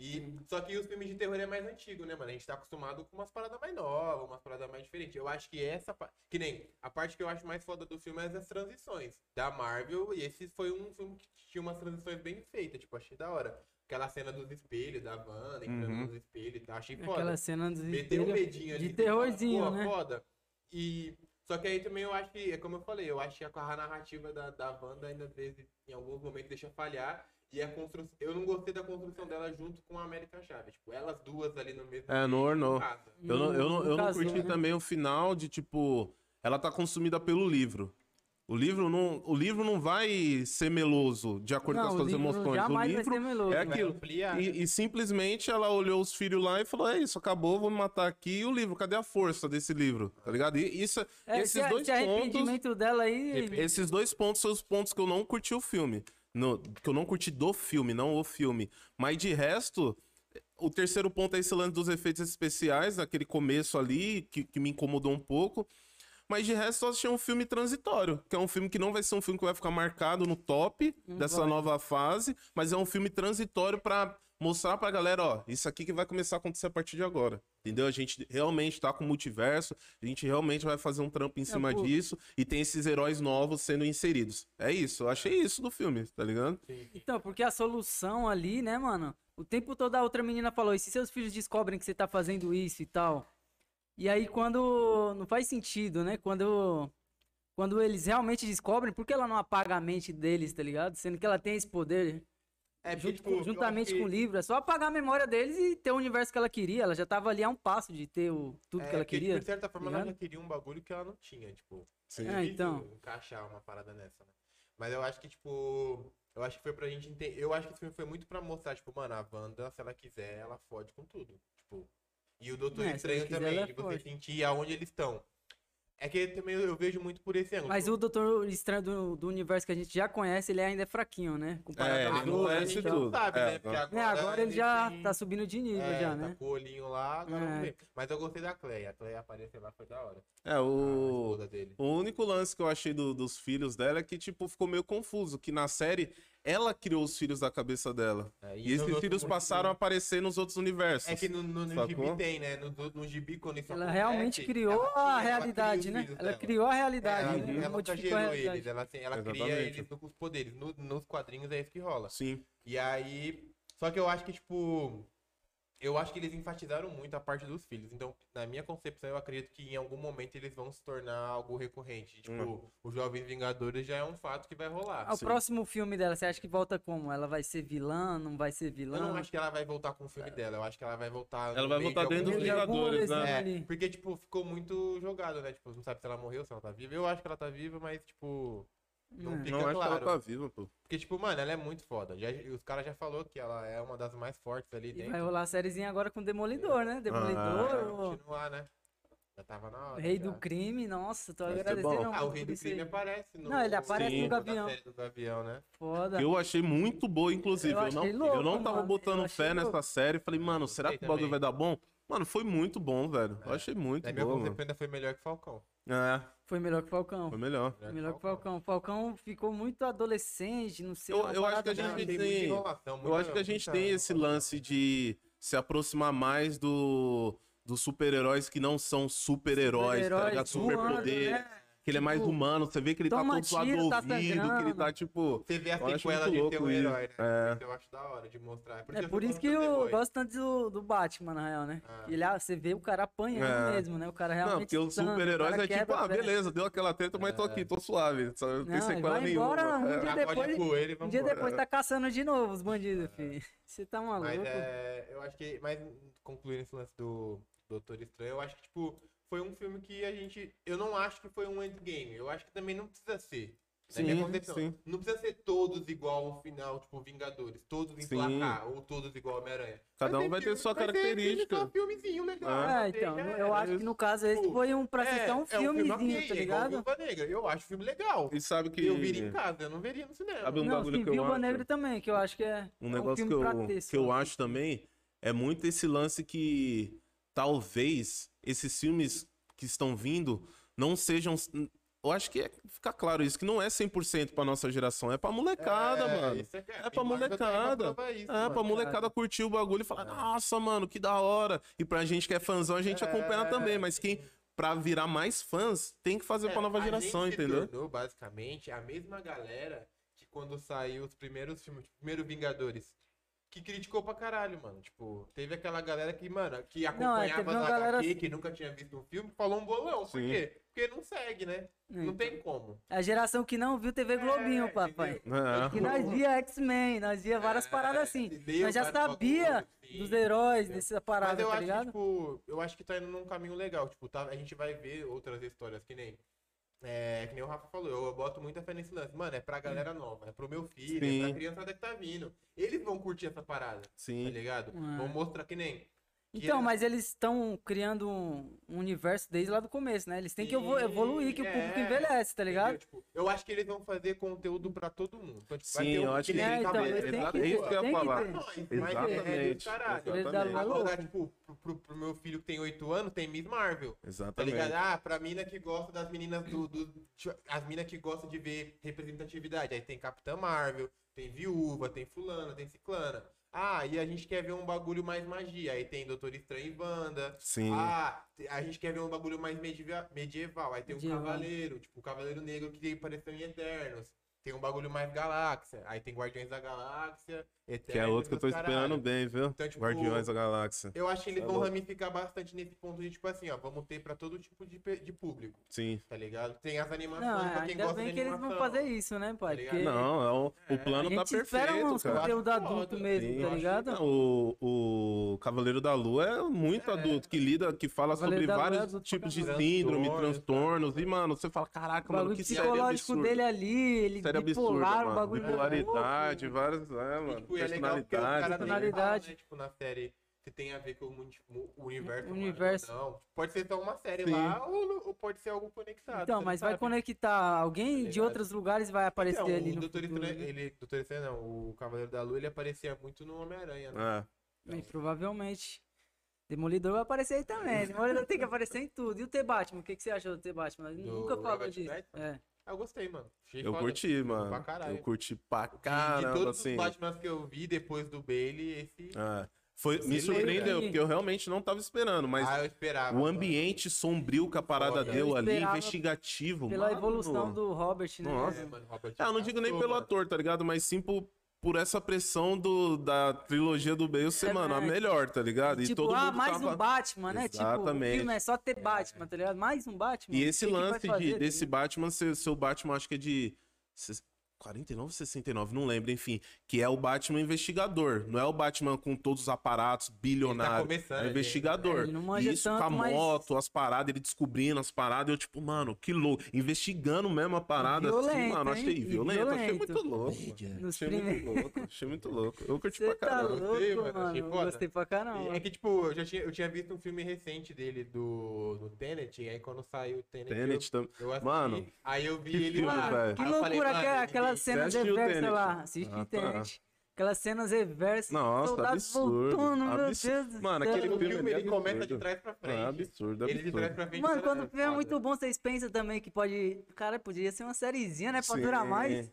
E, só que os filmes de terror é mais antigo, né, mano? A gente tá acostumado com umas paradas mais novas, umas paradas mais diferentes. Eu acho que essa parte. Que nem a parte que eu acho mais foda do filme é as transições da Marvel. E esse foi um filme que tinha umas transições bem feitas, tipo, achei da hora. Aquela cena dos espelhos, da Wanda entrando Uhum. nos espelhos e tal, achei foda. Aquela cena dos Meteu um espelhos. medinho ali. de fala, terrorzinho, "Pô, né?" Foda. E. Só que aí também eu acho que, é como eu falei, eu acho que a narrativa da, da Wanda ainda às vezes, em alguns momentos, deixa falhar. E a construção. Eu não gostei da construção dela junto com a América Chave. Tipo, elas duas ali no mesmo. É, não ornou. Eu não, eu não, eu não curti né? também o final de, tipo, ela tá consumida pelo livro. O livro não, o livro não vai ser meloso, de acordo Não, com as suas emoções. O livro ser meloso. é Vai aquilo. ampliar, né? E, e simplesmente ela olhou os filhos lá e falou: É isso, acabou, vou me matar aqui. E o livro, cadê a força desse livro? Tá ligado? E isso, É, esses esse, dois esse pontos. arrependimento dela aí. Esses dois pontos são os pontos que eu não curti o filme. No- que eu não curti do filme, não o filme. Mas de resto, o terceiro ponto é esse lance dos efeitos especiais, aquele começo ali, que, que me incomodou um pouco. Mas de resto, eu achei um filme transitório. Que é um filme que não vai ser um filme que vai ficar marcado no top Não dessa vai. nova fase, mas é um filme transitório pra mostrar pra galera, ó, isso aqui que vai começar a acontecer a partir de agora. Entendeu? A gente realmente tá com o multiverso, a gente realmente vai fazer um trampo em cima pô. disso e tem esses heróis novos sendo inseridos. É isso, eu achei isso do filme, tá ligado? Então, porque a solução ali, né, mano? O tempo todo a outra menina falou: e se seus filhos descobrem que você tá fazendo isso e tal? E aí, quando. Não faz sentido, né? Quando. Quando eles realmente descobrem, por que ela não apaga a mente deles, tá ligado? Sendo que ela tem esse poder. É, junto tipo, juntamente com o que- livro. É só apagar a memória deles e ter o universo que ela queria. Ela já tava ali a um passo de ter o, tudo é, que ela porque, queria. De certa forma, ela ligado? já queria um bagulho que ela não tinha, tipo. Sim. é É, então. encaixar uma parada nessa, né? Mas eu acho que, tipo. Eu acho que foi pra gente entender. Eu acho que esse filme foi muito pra mostrar, tipo, mano, a Wanda, se ela quiser, ela fode com tudo. Tipo. E o Doutor É, ela Estranho quiser, também, ela de você fode. sentir aonde eles estão. É que também eu vejo muito por esse ângulo. Mas o Doutor Estranho do, do universo que a gente já conhece, ele ainda é fraquinho, né? Comparado É, ele não conhece a gente então. tudo. sabe, É, né? Porque é. É, agora ele já tem- tá subindo de nível, é, já, tá né? com o olhinho lá, agora É. vamos ver. Mas eu gostei da Cleia. A Cleia aparecer lá foi da hora. É, o. O único lance que eu achei do- dos filhos dela é que, tipo, ficou meio confuso. Que na série, ela criou os filhos da cabeça dela. É, E, nos esses filhos passaram a aparecer nos outros universos. É que no, no, no gibi tem, né? No, no, no gibi, quando isso Ela acontece, realmente criou a realidade, né? Ela dela. criou a É, realidade, ela, né? Ela modificou eles, ela, assim, ela cria eles com os poderes. No- nos quadrinhos é isso que rola. Sim. E aí. Só que eu acho que, tipo. Eu acho que eles enfatizaram muito a parte dos filhos. Então, na minha concepção, eu acredito que em algum momento eles vão se tornar algo recorrente. Tipo, Hum. os Jovens Vingadores já é um fato que vai rolar. Ah, o próximo filme dela, você acha que volta como? Ela vai ser vilã? Não vai ser vilã? Eu não acho que ela vai voltar com o filme dela. Eu acho que ela vai voltar. Ela vai voltar de dentro dos Vingadores, né? É, porque, tipo, ficou muito jogado, né? Tipo, não sabe se ela morreu, se ela tá viva. Eu acho que ela tá viva, mas, tipo. Não É. fica Não, acho claro. que ela tá viva, pô. Porque, tipo, mano, ela é muito foda. Já, os caras já falou que ela é uma das mais fortes ali E dentro. vai rolar a sériezinha agora com Demolidor, né? Vai Demolidor. o- continuar, né? Já tava na hora. Rei já. do crime, nossa, tô Vai agradecendo Ah, o Rei do. Crime aparece no. Não, ele aparece no da Gavião. série do Gavião, né? Foda. Eu achei muito boa, inclusive. Eu Eu, não, louco, eu não tava mano. botando Eu fé louco. nessa série. Falei, mano, será que o bagulho vai dar bom? Mano, foi muito bom, velho. Eu É. achei muito Na minha bom, concepção mano. ainda foi melhor que Falcão. É, Foi melhor que o Falcão. foi melhor. Melhor que o Falcão. Falcão ficou muito adolescente, não sei. Eu- eu acho que a gente Tem tem- Eu acho que a gente tem esse lance de se aproximar mais do dos super-heróis que não são super-heróis, tá Super-heróis ligado? voando, Super-poder. né? Que ele é mais Tipo, humano, você vê que ele tá todo suado do tá ouvido, que ele tá tipo. Você vê a Eu acho sequela de ter um isso. herói, né? É. Isso eu acho da hora de mostrar. É por sou isso fã que eu gosto tanto do, do Batman, na real, né? Ah. Ele, ah, você vê o cara apanhando É. mesmo, né? O cara Não, realmente. porque os super-heróis é tipo, ah, beleza, deu aquela treta, mas tô aqui, tô suave. Só não tem Não, sequela vai nenhuma. embora, um É. dia Acorde depois- Um dia depois tá caçando de novo os bandidos, filho. Você tá maluco? Mas é, eu acho que, mas concluindo esse lance do Doutor Estranho, eu acho que, tipo, foi um filme que a gente. Eu não acho que foi um endgame. Eu acho que também não precisa ser. Na minha Sim, concepção. sim. Não precisa ser todos igual ao final, tipo, Vingadores. Todos em Sim. placar, ou todos igual Homem-Aranha. Cada um vai ter filme- sua vai ter característica. Só filmezinho legal. É. É, já então, eu era. acho que no caso esse Tipo, foi um pra É, assistir um é filme filmezinho, ok, tá igual ligado? Viúva Negra. Eu acho filme legal. E sabe que. Eu viria em casa, eu não veria no cinema. Sabe um Não, bagulho sim, que eu Viúva acho? Negra também, que eu acho que é Um um negócio filme que eu, pra ter que eu acho também é muito esse lance que talvez esses filmes que estão vindo não sejam. Eu acho que é, fica claro isso, que não é 100% pra nossa geração, é pra molecada, mano. isso é, que- É pra molecada. isso, É, mano. pra molecada curtir o bagulho e falar, nossa, mano, que da hora. E pra gente que é fãzão, a gente acompanha É. também. Mas quem, pra virar mais fãs, tem que fazer pra nova É, geração, entendeu? tornou, basicamente, a mesma galera que quando saiu os primeiros filmes, tipo, primeiro Vingadores, que criticou pra caralho, mano. Tipo, teve aquela galera que, mano, que acompanhava é, uma as galera HQ, assim. que nunca tinha visto um filme, falou um bolão. Por Sim. quê? Porque não segue, né? Não Então, tem como. A geração que não viu TV Globinho, É, papai. É. Que nós via X-Men, nós via várias É, paradas assim. Nós já sabia bagulhos, sim, dos heróis, dessa Mas parada, eu tá acho ligado? que, tipo, eu acho que tá indo num caminho legal. Tipo, tá, a gente vai ver outras histórias que nem. É, que nem o Rafa falou, eu boto muita fé nesse lance. Mano, é pra galera nova, é pro meu filho, Sim. é pra criançada que tá vindo. Eles vão curtir essa parada, tá Sim. ligado? É. Vão mostrar que nem. Que Então, é- mas eles estão criando um, universo desde lá do começo, né? Eles têm que evoluir, que o é, público envelhece, tá ligado? entendeu? Tipo, eu acho que eles vão fazer conteúdo pra todo mundo. Então, tipo, vai Sim, ter um eu acho que nem É, então, eles têm que é isso que eu ia que falar. é Exatamente. Agora, tipo, pro, pro- pro meu filho que tem 8 anos, tem Miss Marvel. Tá Exatamente. ligado? Ah, pra mina que gosta das meninas do. do- tipo, as minas que gostam de ver representatividade. Aí tem Capitã Marvel, tem Viúva, tem Fulana, tem Ciclana. Ah, e a gente quer ver um bagulho mais magia. Aí tem Doutor Estranho e Wanda. Sim. Ah, a gente quer ver um bagulho mais medieva- medieval. Aí tem um Medieval. Cavaleiro, tipo o Cavaleiro Negro que apareceu em Eternos. Tem um bagulho mais galáxia. Aí tem Guardiões da Galáxia. Eternos, que é outro que eu tô caralho. esperando bem, viu? Então, tipo, Guardiões da Galáxia. Eu acho que eles Tá vão louco. ramificar bastante nesse ponto de, tipo assim, ó, vamos ter pra todo tipo de, de público, Sim. tá ligado? Tem as animações Não, pra quem ainda gosta bem de que eles vão fazer isso, né, pai? Tá Porque? Não, é o, o plano a tá gente espera perfeito, uns cara. conteúdo adulto foda. mesmo, Sim. tá ligado? Não, o, o Cavaleiro da Lua é muito É. adulto, que lida, que fala Cavaleiro sobre é vários pra tipos de síndrome, Transtornos, cara. E, mano, você fala, caraca, O mano, que série psicológico absurda. dele ali, ele Série absurda, bipolar, o mano. bagulho Bipolaridade, louco. várias, é, mano, Tipo, e é os personalidade. nem falam, Personalidade. né, tipo, na série, se tem a ver com o universo. O universo. Não, pode ser só uma série Sim. lá ou, ou pode ser algo conectado. Então, mas vai conectar alguém Tá de outros lugares vai aparecer Então, ali o no Doutor futuro, Estranho, né? ele, Doutor Estranho não, o Cavaleiro da Lua, ele aparecia muito no Homem-Aranha, né? É. Bem, provavelmente. Demolidor vai aparecer aí também. Demolidor tem que aparecer em tudo. E o T-Batman? O que, que você achou do T-Batman? Nunca falou Robert disso. É. Ah, eu gostei, mano. Achei Eu foda. curti, mano. Pra caralho. Eu curti pra De- de caramba, todos assim. os Batman que eu vi depois do Bailey, esse. É. Foi, me surpreendeu, porque eu realmente não tava esperando, mas ah, eu esperava. o mano. ambiente sombrio que a parada Foda. deu Eu ali, investigativo, Pela mano. evolução do Robert, né? Nossa. É, mano, Robert Ah, eu não digo nem pelo mano. ator, tá ligado? Mas sim por, por essa pressão do, da trilogia do Bale ser, É, mano, a melhor, tá ligado? E tipo, todo ah, mundo mais tava... um Batman, né? Tipo, o Exatamente. filme é só ter Batman, tá ligado? Mais um Batman. E esse lance de, tá desse? Batman, seu Batman, acho que é de. Se- 49 69, não lembro, enfim. Que é o Batman investigador. Não é o Batman com todos os aparatos, bilionário. começando é o ali. investigador. É, ele não manja Isso com a tanto, mas- moto, as paradas, ele descobrindo as paradas. Eu, tipo, mano, que louco. Investigando mesmo a parada. assim, Violento, mano, hein? achei E violento. Achei violento. muito louco. mano. Nos Achei muito louco. Achei muito louco. Eu curti Você pra tá caramba. louco, Gostei, mano, mano. achei Eu foda. Gostei pra caramba. É que, tipo, eu já tinha, eu tinha visto um filme recente dele do, do Tenet, e aí quando saiu o Tenet, Tenet também. eu, eu assisti, Mano, aí eu vi ele filme, lá. Que loucura, falei, mano, aquela- ele- aquelas cenas reversas lá. Assiste Ah, tá. Tenet. Aquelas cenas reversas. Nossa, absurdo. voltando, meu absurdo. Deus do Mano, aquele filme, filme, ali ele é começa absurdo. de trás pra frente. É absurdo, Ele de trás absurdo. pra frente. Mano, quando é o filme é muito bom, vocês pensam também que pode. Cara, podia ser uma sériezinha, né? Pra durar Sim. mais.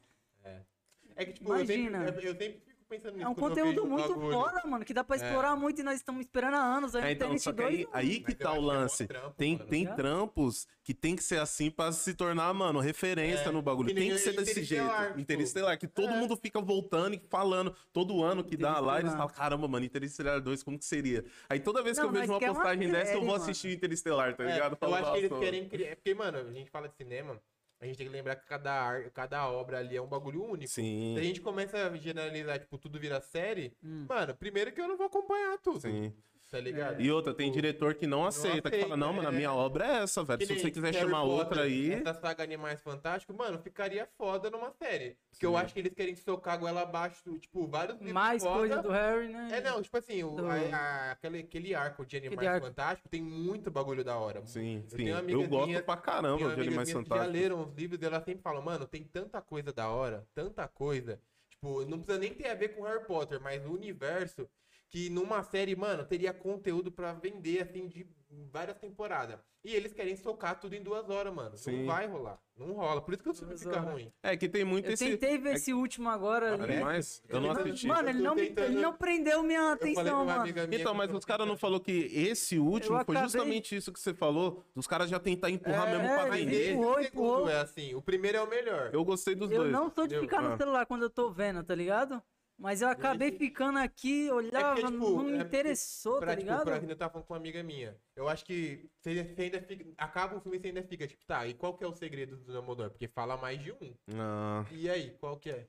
É que, tipo, eu sempre, Imagina. eu, eu sempre fico pensando nisso. É um conteúdo muito foda, mano, que dá pra explorar muito e nós estamos esperando há anos. Aí É, então, só que 2, aí, aí que tá o é lance. trampo, Tem, mano. tem trampos que tem que ser assim pra se tornar, mano, referência É, no bagulho. que Tem que ser desse jeito. Interestelar, tipo. Interestelar, que todo É. mundo fica voltando e falando todo ano que dá lá, eles falam, caramba, mano, Interestelar 2, como que seria? Aí toda vez que eu vejo uma é postagem dessa, eu vou assistir Interestelar, tá É, ligado? eu acho que eles "Nossa, querem criar. é Porque, mano, a gente fala de cinema, a gente tem que lembrar que cada, ar- cada obra ali é um bagulho único. Sim. Se a gente começa a generalizar, tipo, tudo vira série, Hum. mano, primeiro que eu não vou acompanhar tudo. Sim. Tá ligado? E outra, tem diretor que não aceita, que fala, não, mano, a minha obra é essa, velho. Que Se você quiser Harry chamar Potter, outra aí. Essa saga Animais Fantásticos, mano, ficaria foda numa série. Porque eu Sim. acho que eles querem socar a goela abaixo, tipo, vários livros Mais foda. coisa do Harry, né? É, não, tipo assim, o, Do- a- a- aquele, aquele arco de Animais arco. Fantásticos tem muito bagulho da hora. Sim, Eu sim. tenho Eu, gosto minhas- pra caramba Tenho de Animais que já Fantásticos. leram os livros e elas sempre falam, mano, tem tanta coisa da hora, tanta coisa. Tipo, não precisa nem ter a ver com Harry Potter, mas o universo que numa série, mano, teria conteúdo pra vender, assim, de várias temporadas. E eles querem socar tudo em duas horas, mano. Sim. Não vai rolar. Não rola. Por isso que o filme fica horas. ruim. É que tem muito Eu esse. tentei ver esse último agora. ali. Animais? Eu não assisti. Mano, ele Eu não, tentando- ele não prendeu minha Eu atenção, uma mano. amiga minha Então, que mas eu- os caras não falou que esse último Eu foi acabei- justamente isso que você falou. Os caras já tentar empurrar É, mesmo pra ele vender. empurrou, o segundo empurrou. é assim. O primeiro é o melhor. Eu gostei dos Eu dois. não sou de ficar no Ah. celular quando eu tô vendo, tá ligado? Mas eu acabei Gente, ficando aqui, olhava, tipo, não me é porque interessou, pra, tá tipo, ligado? pra eu tava falando com uma amiga minha. Eu acho que você, você ainda fica. Acaba o filme e você ainda fica, tipo, tá, e qual que é o segredo do Dumbledore? Porque fala mais de um. Ah, E aí, qual que é?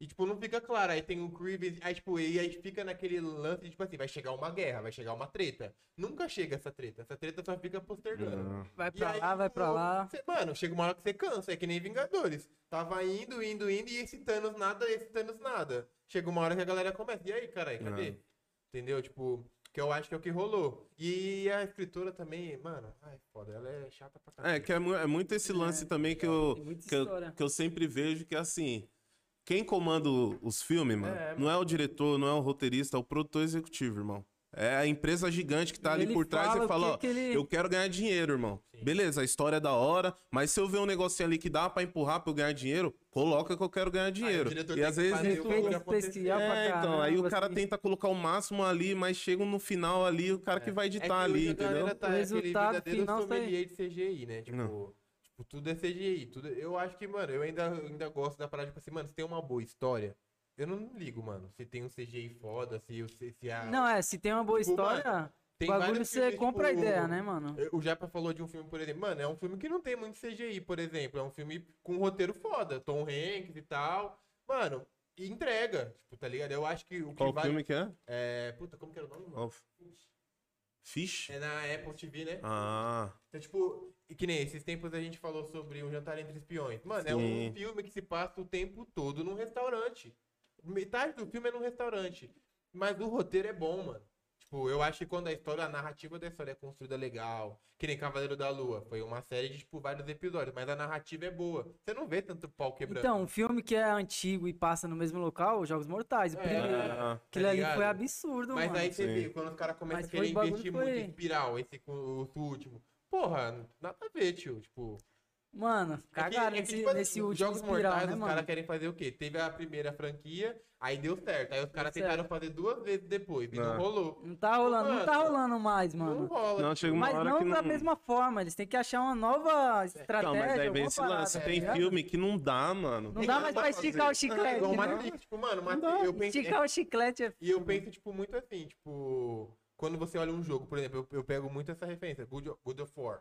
E, tipo, não fica claro. Aí tem o Creevy, aí, tipo, e aí fica naquele lance tipo assim, vai chegar uma guerra, vai chegar uma treta. Nunca chega essa treta. Essa treta só fica postergando. ah. Vai pra aí, lá, vai pra lá. cê- mano, chega uma hora que você cansa, é que nem Vingadores. Tava indo, indo, indo, e esse Thanos nada, esse Thanos nada. Chega uma hora que a galera começa, e aí, caralho, cadê? É. Entendeu? Tipo, que eu acho que é o que rolou. E a escritora também, mano, ai, foda, ela é chata pra caralho. É, que é, é muito esse lance É, também que eu, muita que, eu, que eu sempre vejo que, assim, quem comanda os filmes, mano, É, não é o diretor, não é o roteirista, é o produtor executivo, irmão. É a empresa gigante que tá ali Ele por trás fala e fala, que ó, que ele- eu quero ganhar dinheiro, irmão. Sim. Beleza, a história é da hora, mas se eu ver um negocinho ali que dá pra empurrar pra eu ganhar dinheiro, coloca que eu quero ganhar dinheiro. e às que vezes... pra É, então, aí o caramba, cara assim. tenta colocar o máximo ali, mas chega no final ali, o cara que vai É que editar hoje ali, a galera entendeu? Tá O aquele resultado final tá aí. de CGI, né? Tipo, Não. tipo, tudo é CGI. Tudo... Eu acho que, mano, eu ainda, ainda gosto da parada, tipo assim, mano, se tem uma boa história, eu não ligo, mano. Se tem um CGI foda, se, se, se a... Não, é, se tem uma boa Tipo, história, tem o bagulho você filmes, compra a tipo, ideia, né, mano? O Japa falou de um filme, por exemplo. Mano, é um filme que não tem muito CGI, por exemplo. É um filme com um roteiro foda. Tom Hanks e tal. Mano, e entrega. Tipo, tá ligado? Eu acho que o que Qual vale... filme que é? É... Puta, como que era o nome, mano? Fish? É na Apple TV, né? Ah, Então, tipo, e que nem esses tempos a gente falou sobre um jantar entre espiões. Mano, é um Sim. filme que se passa o tempo todo num restaurante. Metade do filme é num restaurante. Mas o roteiro é bom, mano. Tipo, eu acho que quando a história, a narrativa da história é construída legal, que nem Cavaleiro da Lua, foi uma série de, tipo, vários episódios, mas a narrativa é boa. Você não vê tanto pau quebrando. Então, um filme que é antigo e passa no mesmo local, Jogos Mortais, o É. primeiro. ah, Aquilo tá ali foi absurdo, Mas mano. aí você Sim. vê, quando os caras começam Mas a querer investir foi- muito em espiral, esse o último. Porra, nada a ver, tio. Tipo, Mano, É que- cagaram é que, nesse, tipo assim, nesse os último Jogos espiral, Mortais, né, os mano? caras querem fazer o quê? Teve a primeira franquia, aí deu certo. Aí os caras tentaram certo. fazer duas vezes depois e não, Não. rolou. Não tá rolando, não tá Mano, rolando mais, Não mano. rola. Não, chega uma Mas hora não que da não... mesma forma, eles têm que achar uma nova estratégia. Não, mas aí vem esse lance. tá Tem filme que não dá, mano. Não É dá mais não pra esticar o fazer. É chiclete. igual né? Matrix, tipo, mano, dá. eu penso, Esticar o chiclete é. E eu penso, tipo, muito assim, tipo, quando você olha um jogo, por exemplo, eu, eu pego muito essa referência, Good, God of War.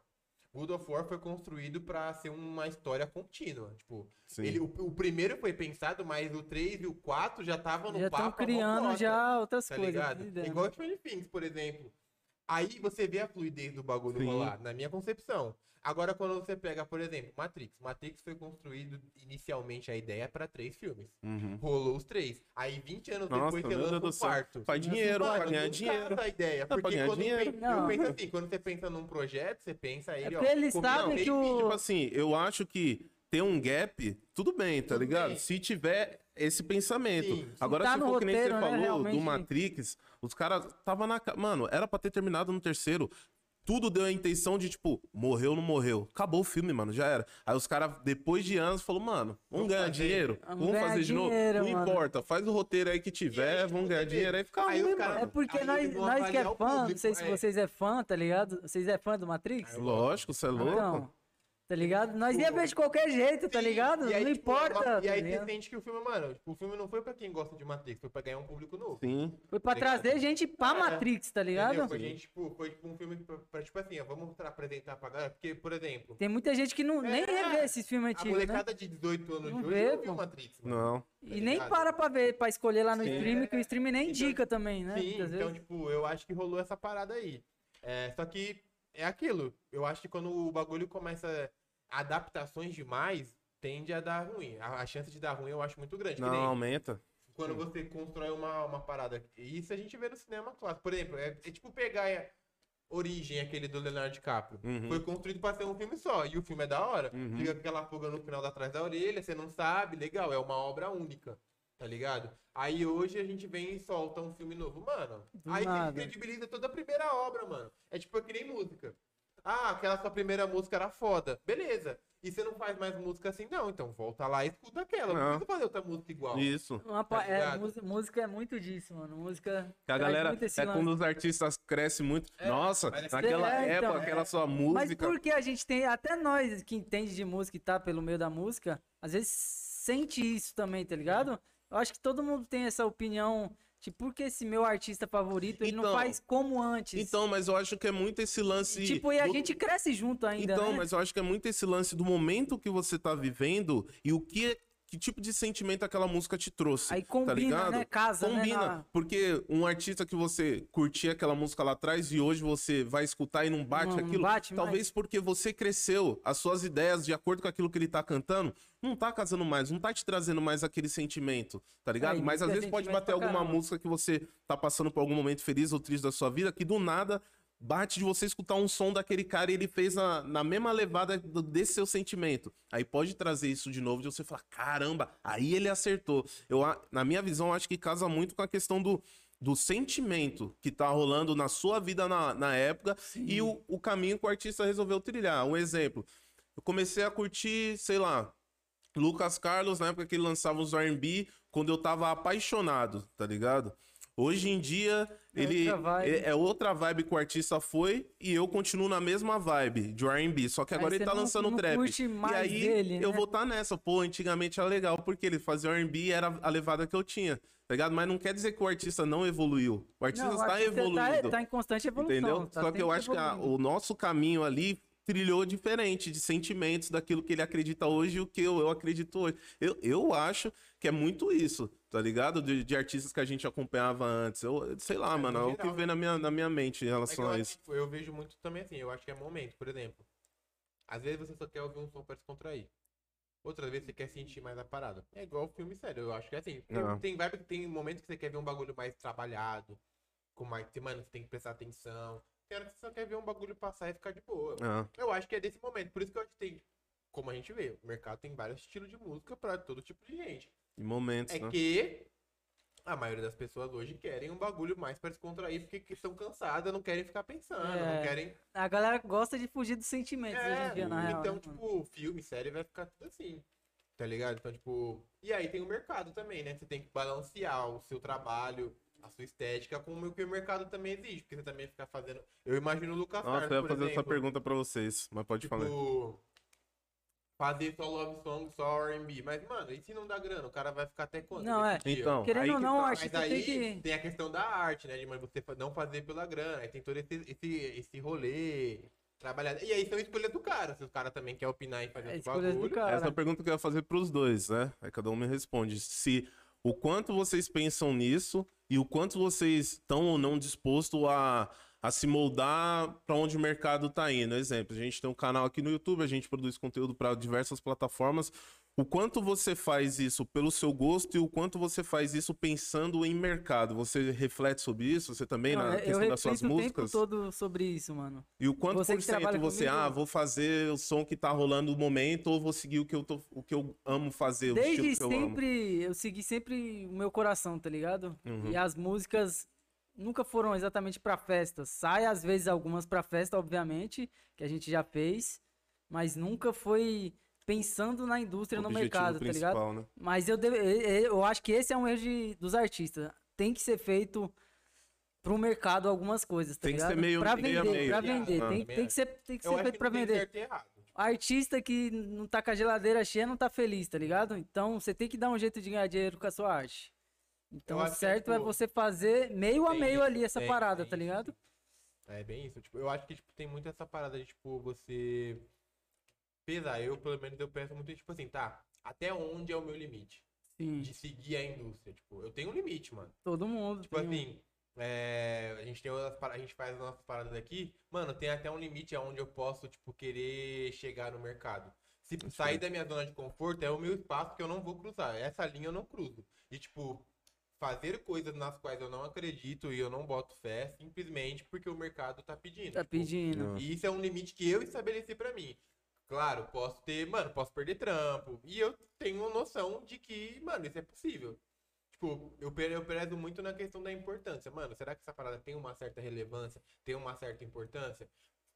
God of War foi construído pra ser uma história contínua. Tipo, Sim. ele, o, o primeiro foi pensado, mas o 3 e o 4 já estavam no Já papo. criando mocota, já outras Tá coisas. ligado? Igual o Stranger Things, por exemplo. Aí você vê a fluidez do bagulho Sim. rolar, na minha concepção. Agora, quando você pega, por exemplo, Matrix. Matrix foi construído inicialmente a ideia pra três filmes. Uhum. Rolou os três. Aí, 20 anos Nossa, depois, você lança o quarto. Faz dinheiro, Mano, pra ganhar não dinheiro. casa a ideia. pra Porque ganhar quando, dinheiro. Pensa, Não. eu penso assim, quando você pensa num projeto, você pensa ele, É ó. sabem três que o- vídeos. Tipo assim, eu acho que ter um gap, tudo bem, tá Tudo ligado? bem. Se tiver esse pensamento. Sim. Agora, tá se for que nem você né, falou realmente. do Matrix, os caras tava na. Mano, era pra ter terminado no terceiro. Tudo deu a intenção de, tipo, morreu ou não morreu. Acabou o filme, mano, já era. Aí os caras, depois de anos, falou, mano, vamos, Vamos ganhar fazer. dinheiro. Vamos Vamos, ganhar fazer de novo. dinheiro, Não mano. importa, faz o roteiro aí que tiver, aí, vamos ganhar vê, dinheiro aí fica aí ruim, cara- É mano. porque Aí nós, nós que é fã, não público, sei se é. vocês é fã, tá ligado? Vocês é fã do Matrix? Lógico, você é louco. Então, tá ligado? Nós ia ver de qualquer jeito, tá Sim, ligado? e aí, não tipo, uma- importa. E tá aí você ligado? sente que o filme, mano, tipo, o filme não foi pra quem gosta de Matrix, foi pra ganhar um público novo. Sim. Foi pra tá ligado? trazer gente pra É, Matrix, tá ligado? Entendeu? Foi, gente, tipo, foi tipo um filme pra, pra, tipo assim, ó, vamos pra apresentar pra galera, porque, por exemplo, Tem muita gente que não, nem É, ia ver esses filmes a antigos, né? molecada de 18 anos Não de hoje vê, não viu. Matrix. mano. Não. E tá nem ligado? para pra ver, pra escolher lá no Sim. stream, que o stream nem Então, indica também, né? Sim, Muitas então, vezes. tipo, eu acho que rolou essa parada aí. É, só que é aquilo. Eu acho que quando o bagulho começa adaptações demais, tende a dar ruim. A, a chance de dar ruim eu acho muito grande. que Não, nem aumenta. quando você constrói uma, uma parada. Isso a gente vê no cinema clássico. Por exemplo, é, é tipo pegar a Origem, aquele do Leonardo DiCaprio. Uhum. Foi construído pra ser um filme só. E o filme é da hora. Uhum. Fica com aquela pulga no final da atrás da orelha, você não sabe, legal, é uma obra única. Tá ligado? Aí hoje a gente vem e solta um filme novo. Mano, Do aí nada. credibiliza toda a primeira obra, mano. É tipo que nem música. Ah, aquela sua primeira música era foda. Beleza. E você não faz mais música assim, não. Então volta lá e escuta aquela. Não, Não. precisa fazer outra música igual. Isso. Uma tá é, música, música é muito disso, mano. Música. Que a galera, muito esse é lance. quando os artistas crescem muito. Nossa, mas é- naquela É, então, época, aquela sua Mas música. porque a gente tem, até nós que entende de música e tá pelo meio da música, às vezes sente isso também, tá ligado? Eu acho que todo mundo tem essa opinião, tipo, por que esse meu artista favorito, ele não Então, faz como antes? Então, mas eu acho que é muito esse lance. tipo, e a do- gente cresce junto ainda, Então, né? mas eu acho que é muito esse lance do momento que você tá vivendo e o que que tipo de sentimento aquela música te trouxe. Aí tá combina, ligado? né? Casa, Combina, né? na- porque um artista que você curtia aquela música lá atrás e hoje você vai escutar e não bate Não- não aquilo, bate mais. talvez porque você cresceu, as suas ideias de acordo com aquilo que ele tá cantando, não tá casando mais, não tá te trazendo mais aquele sentimento, tá ligado? Aí, Mas às vezes pode bater alguma música que você tá passando por algum momento feliz ou triste da sua vida, que do nada bate de você escutar um som daquele cara e ele fez na, na mesma levada do- desse seu sentimento. Aí pode trazer isso de novo de você falar, caramba, aí ele acertou. Eu, na minha visão, acho que casa muito com a questão do, do sentimento que tá rolando na sua vida na, na época e o, o caminho que o artista resolveu trilhar. Um exemplo, eu comecei a curtir, sei lá, Lucas Carlos, na época que ele lançava os R&B, quando eu tava apaixonado, tá ligado? Hoje em dia, É ele outra é, é outra vibe que o artista foi e eu continuo na mesma vibe de R&B, só que agora Aí ele tá não- lançando não trap. curte E mais aí dele, eu né? vou estar nessa, pô, antigamente era legal porque ele fazia R&B e era a levada que eu tinha, tá ligado? Mas não quer dizer que o artista não evoluiu. O artista Não, o está artista evoluindo. Tá, tá em constante evolução. Entendeu? tá Só que eu acho que a- evoluindo. o nosso caminho ali trilhou diferente de sentimentos daquilo que ele acredita hoje e o que eu, eu acredito hoje. Eu, eu acho que é muito isso, tá ligado? De, de artistas que a gente acompanhava antes. Eu, sei lá, É, no mano, é o que geral, vem na minha, na minha mente em É relação eu, a isso. tipo, eu vejo muito também assim, eu acho que é momento, por exemplo. Às vezes você só quer ouvir um som pra descontrair. Outras vezes você quer sentir mais a parada. É igual filme sério, eu acho que é assim. Tem, Ah. tem vibe, tem momentos que você quer ver um bagulho mais trabalhado. Com mais. Mano, você tem que prestar atenção. Tem hora que você só quer ver um bagulho passar e ficar de boa. Ah, Eu acho que é desse momento. Por isso que eu acho que tem. Como a gente vê, o mercado tem vários estilos de música pra todo tipo de gente. Em momentos, É né? que a maioria das pessoas hoje querem um bagulho mais pra descontrair porque que estão cansadas, não querem ficar pensando, É. não querem. A galera gosta de fugir dos sentimentos hoje em dia, na real. então, né, mano? tipo, filme, série vai ficar tudo assim. Tá ligado? Então, tipo. E aí tem o mercado também, né? Você tem que balancear o seu trabalho, a sua estética com o que o mercado também exige. Porque você também fica fazendo. Eu imagino o Lucas Nossa, Carlos, eu ia por fazer essa exemplo, pergunta pra vocês, mas pode falar. Fazer só love song, só RB. Mas, mano, e se não dá grana? O cara vai ficar até quando? Não, é. Então, Querendo ou que não, tá. Mas artista aí tem que. a questão da arte, né? De mas você não fazer pela grana. Aí tem todo esse, esse, esse rolê. trabalhar. E aí são escolhas do cara. Se o cara também quer opinar e fazer É outro escolha do bagulho. cara. Essa é a pergunta que eu ia fazer pros dois, né? Aí cada um me responde. Se o quanto vocês pensam nisso e o quanto vocês estão ou não dispostos a, a se moldar para onde o mercado tá indo. Exemplo, a gente tem um canal aqui no YouTube, a gente produz conteúdo para diversas plataformas. O quanto você faz isso pelo seu gosto e o quanto você faz isso pensando em mercado? Você reflete sobre isso? Você também Não, na eu questão das suas o músicas? tempo todo sobre isso, mano. E o quanto Você por cento você, comigo- ah, vou fazer o som que tá rolando no momento ou vou seguir o que eu, tô, o que eu amo fazer, o Desde estilo que eu amo? sempre, eu segui sempre o meu coração, tá ligado? Uhum. E as músicas nunca foram exatamente pra festa. Sai às vezes algumas pra festa, obviamente, que a gente já fez, mas nunca foi pensando na indústria, no mercado, tá ligado? né? Mas eu, deve- eu acho que esse é um erro de- dos artistas. Tem que ser feito pro mercado algumas coisas, tá Tem que ligado? ser meio- pra meio vender, meio. pra Ah, vender. também Tem, tem que ser, tem que Eu ser feito que tem vender. Artista que não tá com a geladeira cheia não tá feliz, tá ligado? Então você tem que dar um jeito de ganhar dinheiro com a sua arte. Então o que, certo é tipo, você fazer meio a meio isso, ali essa tem, parada, tem tá isso. ligado? É bem isso. Tipo, eu acho que tipo, tem muito essa parada de, tipo, você pesar. Eu, pelo menos, eu penso muito, tipo assim, tá, até onde é o meu limite? Sim, De seguir a indústria. Tipo, eu tenho um limite, mano. todo mundo. Tipo tem um- assim, é, a gente tem outras a gente faz as nossas paradas aqui, mano, tem até um limite aonde eu posso, tipo, querer chegar no mercado. Se sair da minha zona de conforto, é o meu espaço que eu não vou cruzar. Essa linha eu não cruzo. E, tipo, fazer coisas nas quais eu não acredito e eu não boto fé, simplesmente porque o mercado tá pedindo. Tá Tipo, pedindo. e isso é um limite que eu estabeleci pra mim. Claro, posso ter, mano, posso perder trampo. E eu tenho noção de que, mano, isso é possível. Tipo, eu, eu prezo muito na questão da importância. Mano, será que essa parada tem uma certa relevância? Tem uma certa importância?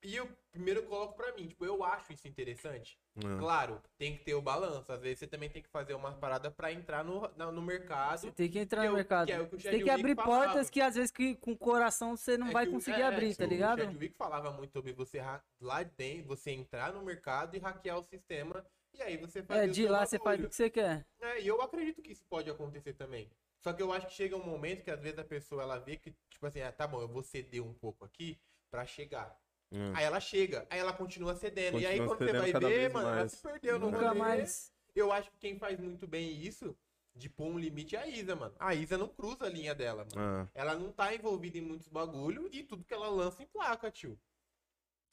E eu primeiro coloco pra mim, tipo, eu acho isso interessante. É. Claro, tem que ter o balanço. Às vezes você também tem que fazer uma parada pra entrar no, na- no mercado. Você tem que entrar que é no o- mercado. que é o que o Você tem que abrir falava. portas que às vezes que, com o coração você não É vai que o- conseguir é, abrir, tá ligado? O Chadwick falava muito sobre você lá dentro, você entrar no mercado e hackear o sistema. E aí você faz. É, de lá você faz o que você quer. É, e eu acredito que isso pode acontecer também. Só que eu acho que chega um momento que às vezes a pessoa ela vê que, tipo assim, ah, tá bom, eu vou ceder um pouco aqui pra chegar. Hum. Aí ela chega, aí ela continua cedendo. e aí Continua quando você vai ver, mano, ela mais. se perdeu no Nunca rolê. mais. Eu acho que quem faz muito bem isso, de pôr um limite, é a Isa, mano. A Isa não cruza a linha dela, mano. É. Ela não tá envolvida em muitos bagulho e tudo que ela lança em placa, tio.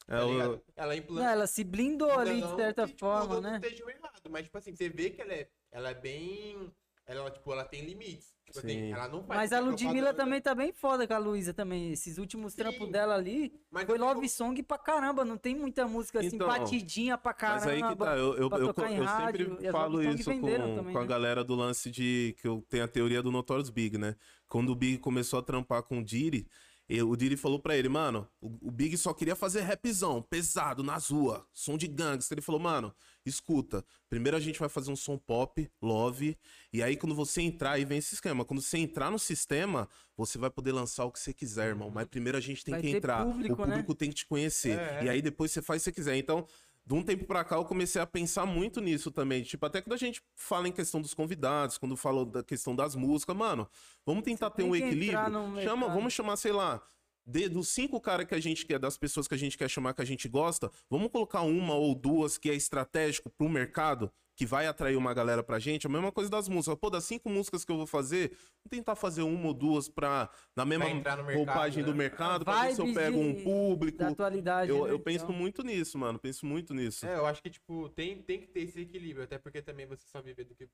É, Tá? Ela Não, implanta. ela se blindou ali de Não certa que, tipo, forma, né? errado, mas, tipo assim, você vê que ela é, ela é bem. Ela, tipo, ela tem limites. Tipo Sim. assim, ela não faz. Mas a Ludmilla também tá bem foda com a Luísa também. Esses últimos Sim. trampos dela ali Mas foi love song pra caramba. Não tem muita música assim, Então, batidinha pra caramba. Mas aí que tá, eu, eu, eu, eu rádio, sempre falo isso com, também, com a né? galera do lance de que eu tenho a teoria do Notorious Big, né? Quando o Big começou a trampar com o Diri, eu- o Diri falou pra ele, mano, o, o Big só queria fazer rapzão, pesado, nas ruas, som de gangster. Ele falou, mano, escuta, primeiro a gente vai fazer um som pop, love, e aí quando você entrar, aí vem esse esquema, quando você entrar no sistema, você vai poder lançar o que você quiser, irmão, mas primeiro a gente tem Vai que entrar, público, o né? público tem que te conhecer, É. e aí depois você faz o que você quiser. Então, de um tempo pra cá, eu comecei a pensar muito nisso também. Tipo, até quando a gente fala em questão dos convidados, quando fala da questão das músicas, mano, vamos tentar Você ter um equilíbrio. Chama, mercado. vamos chamar, sei lá, de- dos cinco caras que a gente quer, das pessoas que a gente quer chamar, que a gente gosta, vamos colocar uma ou duas que é estratégico pro mercado, que vai atrair uma galera pra gente. A mesma coisa das músicas. Pô, das cinco músicas que eu vou fazer, vou tentar fazer uma ou duas pra, na mesma Pra mercado, roupagem do né? mercado, pra ver se eu pego um de- público. Da atualidade. Eu, né? eu penso Então, muito nisso, mano. Penso muito nisso. É, eu acho que, tipo, tem, tem que ter esse equilíbrio. Até porque também você só vive do que.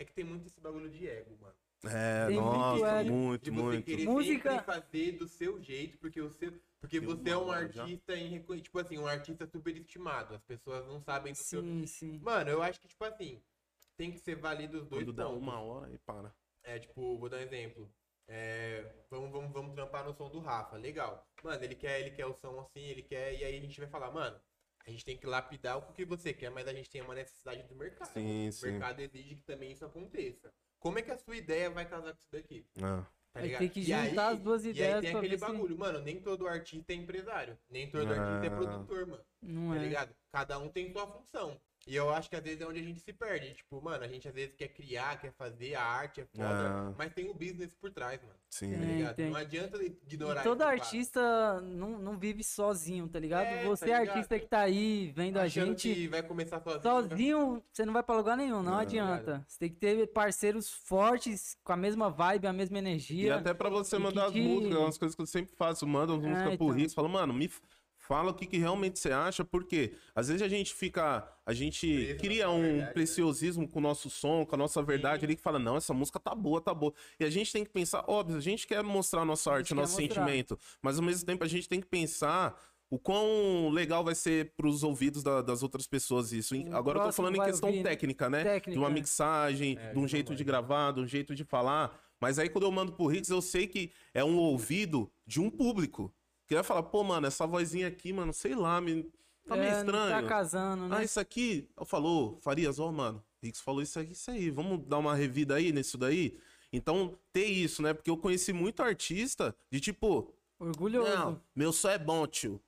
É, é que tem muito esse bagulho de ego, mano. É, Tem muito nossa, ego. muito, de você muito. querer Música- sempre fazer do seu jeito, porque o seu. Porque você é uma um hora já. artista em tipo assim, um artista superestimado. As pessoas não sabem do seu. Sim, sim. Mano, eu acho que, tipo assim, tem que ser válido os dois Quando dá pontos. uma hora e para. É, tipo, vou dar um exemplo. É, vamos, vamos, vamos trampar no som do Rafa. Legal. Mano, ele quer, ele quer o som assim, ele quer. E aí a gente vai falar, mano, a gente tem que lapidar o que você quer, mas a gente tem uma necessidade do mercado. Sim, o sim. mercado exige que também isso aconteça. Como é que a sua ideia vai casar com isso daqui? Ah, Tá ter que juntar aí- as duas E aí ideias tem pra aquele ver se- bagulho, mano, nem todo artista é empresário. Nem todo artista é Ah. produtor, mano. Não Tá é. ligado? Cada um tem sua função. E eu acho que às vezes é onde a gente se perde. Tipo, mano, a gente às vezes quer criar, quer fazer, a arte é foda, Ah. mas tem o business por trás, mano. Sim. Tá ligado? tem. Não adianta ignorar E todo fato. artista não, não vive sozinho, tá ligado? É, Você, tá ligado? artista que tá aí vendo a Achando gente, que vai começar sozinho. sozinho você não vai pra lugar nenhum, não, Não, adianta. Você tem que ter parceiros fortes, com a mesma vibe, a mesma E energia. até pra você E mandar as que- músicas, é umas coisas que eu sempre faço. Mando as É, músicas pro então. Rix, falo, mano, me fala o que, que realmente você acha, porque às vezes a gente fica. A gente na cria um verdade, né? preciosismo com o nosso som, com a nossa verdade Sim. ali, que fala, não, essa música tá boa, tá boa. E a gente tem que pensar, óbvio, a gente quer mostrar a nossa A arte, quer nosso mostrar. sentimento, mas ao mesmo tempo a gente tem que pensar. O quão legal vai ser pros ouvidos da- das outras pessoas isso. O Agora eu tô falando em questão ouvir, né? técnica, né? Técnica, de uma é. mixagem, É, de um isso jeito vai. de gravar, de um jeito de falar. Mas aí quando eu mando pro Rix, eu sei que é um ouvido de um público. Que vai falar, pô, mano, essa vozinha aqui, mano, sei lá, me... tá meio É, não estranho. Tá casando, né? Ah, isso aqui, eu falou, Farias, ó, mano, Rix falou isso aqui, isso aí, vamos dar uma revida aí nisso daí? Então, ter isso, né? Porque eu conheci muito artista de tipo, Orgulhoso. não, meu som é bom, tio.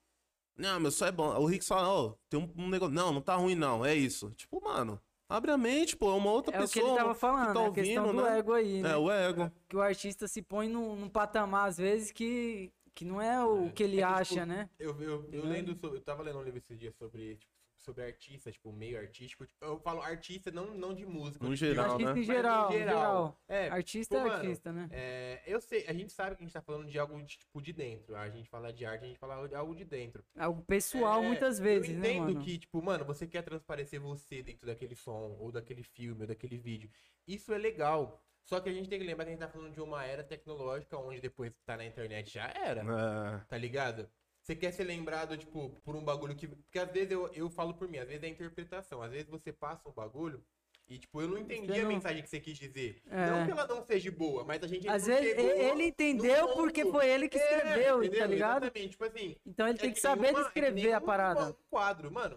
Não, meu som é bom. O Rix fala, ó, tem um, um negócio. Não, não tá ruim, não. É isso. Tipo, mano, abre a mente, pô. É uma outra é o que pessoa. ele tava falando, que tá né? a questão do né? ego aí, né? É, o ego. Que o artista se põe num, num patamar, às vezes, que, que não é o que ele É que, acha, tipo, né? Eu, eu, eu lendo sobre, eu tava lendo um livro esses dias sobre, tipo, sobre artista, tipo, meio artístico. Tipo, eu falo artista, não, não de música. No de geral, Artista né? em geral, em geral. É, Artista pô, é mano, artista, né? é, eu sei, a gente sabe que a gente tá falando de algo de, tipo de dentro. A gente fala de arte, a gente fala de algo de dentro. Algo pessoal, É, muitas vezes, eu né, entendo mano? que, tipo, mano, você quer transparecer você dentro daquele som, ou daquele filme, ou daquele vídeo. Isso é legal. Só que a gente tem que lembrar que a gente tá falando de uma era tecnológica onde depois que tá na internet já era. É, Tá ligado? Você quer ser lembrado, tipo, por um bagulho que. Porque às vezes eu, eu falo por mim, às vezes é interpretação. Às vezes você passa um bagulho e, tipo, eu não entendi a não- mensagem que você quis dizer. É. Não que ela não seja boa, mas a gente Às vezes ele entendeu porque foi ele que É, escreveu, tá entendeu? ligado? Exatamente, tipo assim. Então ele é tem que que saber nenhuma- é descrever a parada. Um quadro, mano.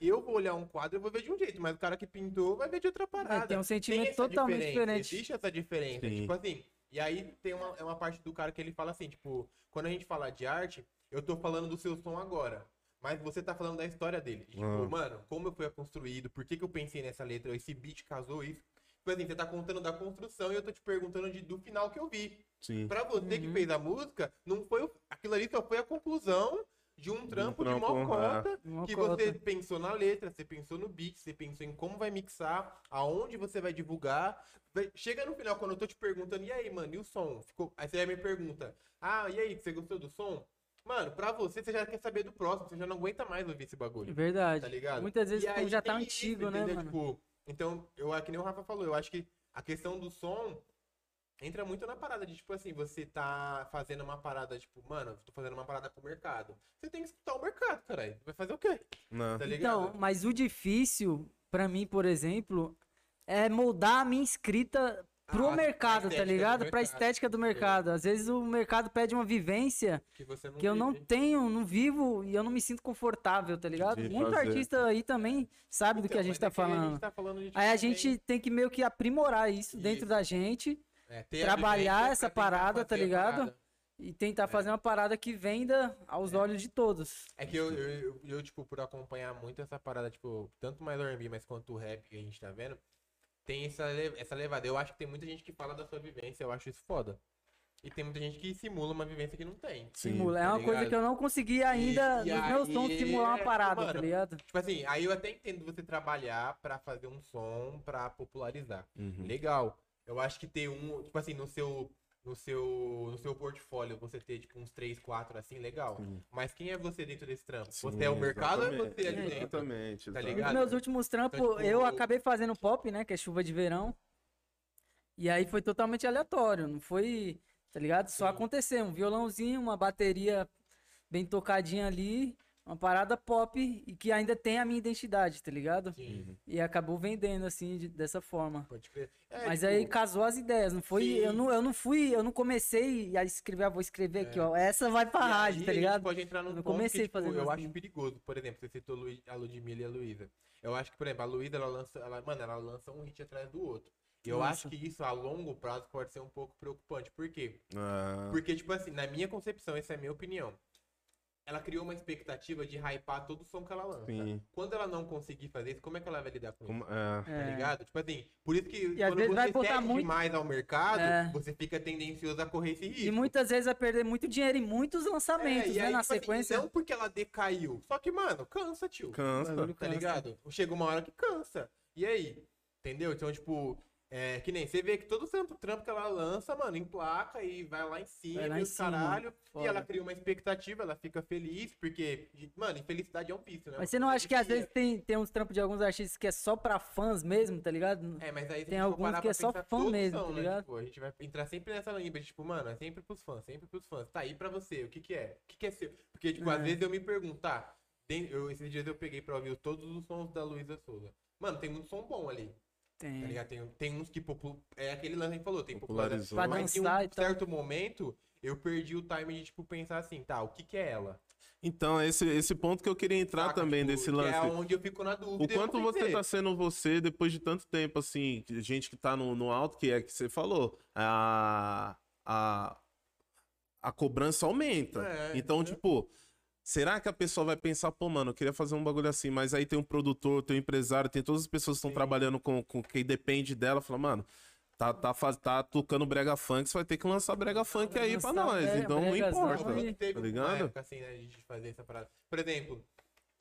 Eu vou olhar um quadro, eu vou ver de um jeito, mas o cara que pintou vai ver de outra parada. É, tem um sentimento essa totalmente diferença, diferente. Existe essa diferença. Sim. Tipo assim, e aí tem uma, é uma parte do cara que ele fala assim, tipo, quando a gente fala de arte, eu tô falando do seu som agora. Mas você tá falando da história dele. Tipo, Ah. mano, como foi construído, por que, que eu pensei nessa letra, esse beat casou isso. Tipo assim, você tá contando da construção e eu tô te perguntando de- do final que eu vi. sim. Pra você que Uhum. fez a música, não foi o- aquilo ali só foi a conclusão de um trampo, de trampo, mocota Uma que cota. você pensou na letra, você pensou no beat, você pensou em como vai mixar, aonde você vai divulgar. Chega no final, quando eu tô te perguntando, e aí, mano, e o som? Ficou... Aí você me pergunta, ah, e aí, você gostou do som? Mano, pra você, você já quer saber do próximo, você já não aguenta mais ouvir esse bagulho. Verdade. Tá ligado? Muitas vezes aí já tá antigo, isso, né, entendeu? mano? Tipo, então, eu, é que nem o Rafa falou, eu acho que a questão do som entra muito na parada de, tipo assim, você tá fazendo uma parada, tipo, mano, tô fazendo uma parada pro mercado. Você tem que escutar o mercado, caralho. Vai fazer o quê? Não. Tá ligado? Então, mas o difícil, pra mim, por exemplo, é moldar a minha escrita pro Ah, mercado, tá ligado? Pra estética do mercado. Às vezes o mercado pede uma vivência que você não que eu não tenho, não vivo e eu não me sinto confortável, tá ligado? De Muito fazer. artista aí também sabe do que Então, a gente tá é que aí A falando. gente tá falando Aí a gente tem que meio que aprimorar isso dentro Isso. da gente é, trabalhar essa parada, tá ligado? parada. e tentar fazer uma parada que venda aos olhos de todos. É que eu, eu, eu, eu, tipo, por acompanhar muito essa parada, tipo, tanto mais R&B, mas quanto o rap que a gente tá vendo, tem essa, essa levada. Eu acho que tem muita gente que fala da sua vivência, eu acho isso foda. E tem muita gente que simula uma vivência que não tem. Sim. Simula. É tá uma coisa ligado? que eu não consegui ainda, E- e nos meus sons, simular uma é, parada, mano, tá ligado? Tipo assim, aí eu até entendo você trabalhar pra fazer um som pra popularizar. Uhum. Legal. Eu acho que ter um, tipo assim, no seu no seu no seu portfólio você ter tipo uns 3, 4 assim, legal. Sim. Mas quem é você dentro desse trampo? Sim, você é o mercado ou é você ali É, dentro? Exatamente. Tá ligado? Nos meus últimos trampos, Então, tipo, eu acabei fazendo pop, né? Que é chuva de verão. E aí foi totalmente aleatório. Não foi, tá ligado? Só Sim. aconteceu. Um violãozinho, uma bateria bem tocadinha ali. Uma parada pop e que ainda tem a minha identidade, tá ligado? Sim, E acabou vendendo assim, de- dessa forma. pode crer. É, Mas tipo, aí casou as ideias, não foi? Sim. Eu não, eu não fui, eu não comecei a escrever, ah, vou escrever aqui, É. ó. Essa vai pra e rádio, aí tá a gente ligado? pode entrar num Eu ponto comecei que, tipo, fazendo eu assim. acho perigoso. Por exemplo, você citou a Ludmilla e a Luísa. Eu acho que, por exemplo, a Luísa, ela lança, ela, mano, ela lança um hit atrás do outro. E eu Nossa. acho que isso, a longo prazo, pode ser um pouco preocupante. Por quê? Ah, Porque, tipo assim, na minha concepção, essa é a minha opinião. Ela criou uma expectativa de hypar todo o som que ela lança. Sim. Quando ela não conseguir fazer isso, como é que ela vai lidar com Como- isso? é. Tá É. ligado? Tipo assim, por isso que E às quando vezes você vai botar muito- demais ao mercado, É. você fica tendencioso a correr esse risco. E muitas vezes vai perder muito dinheiro em muitos lançamentos, É, e né? aí, na tipo assim, sequência. não porque ela decaiu. Só que, mano, cansa, tio. Cansa. Tá cansa. ligado? Chega uma hora que cansa. E aí? Entendeu? Então, tipo, é, que nem você vê que todo trampo, trampo que ela lança, mano, emplaca e vai lá em cima, lá em cima, caralho. foda. E ela cria uma expectativa, ela fica feliz, porque, mano, infelicidade é um vício, né? Mas você não acha que às vezes tem, tem uns trampos de alguns artistas que é só pra fãs mesmo, tá ligado? É, mas aí Tem alguns que é só fã mesmo, são, tá né? ligado? Tipo, a gente vai entrar sempre nessa linha, tipo, mano, é sempre pros fãs, sempre pros fãs. Tá aí pra você, o que que é? O que que é seu? Porque, tipo, É. às vezes eu me pergunto, tá, eu, esses dias eu peguei pra ouvir todos os sons da Luísa Souza. Mano, tem muito som bom ali, tá Tem. ligado? Tem, tem uns que, é aquele lance que a gente falou, tem Popularizou. Pra Mas em um e tal. certo momento, eu perdi o time de, tipo, pensar assim, tá, o que que é ela? Então, esse, esse ponto que eu queria entrar Saca? também Tipo, desse que lance. É onde eu fico na dúvida. O quanto você tá sendo você depois de tanto tempo, assim, que- gente que tá no, no alto, que é que você falou, a, a, a cobrança aumenta. É, então, é. tipo, será que a pessoa vai pensar, pô, mano, eu queria fazer um bagulho assim, mas aí tem um produtor, tem um empresário, tem todas as pessoas que estão trabalhando com, com quem depende dela, fala, mano. Tá, tá, faz- tá tocando brega funk, você vai ter que lançar brega funk aí pra nós. é, então não importa. tá ligado? época, assim, né, de fazer essa parada. Por exemplo,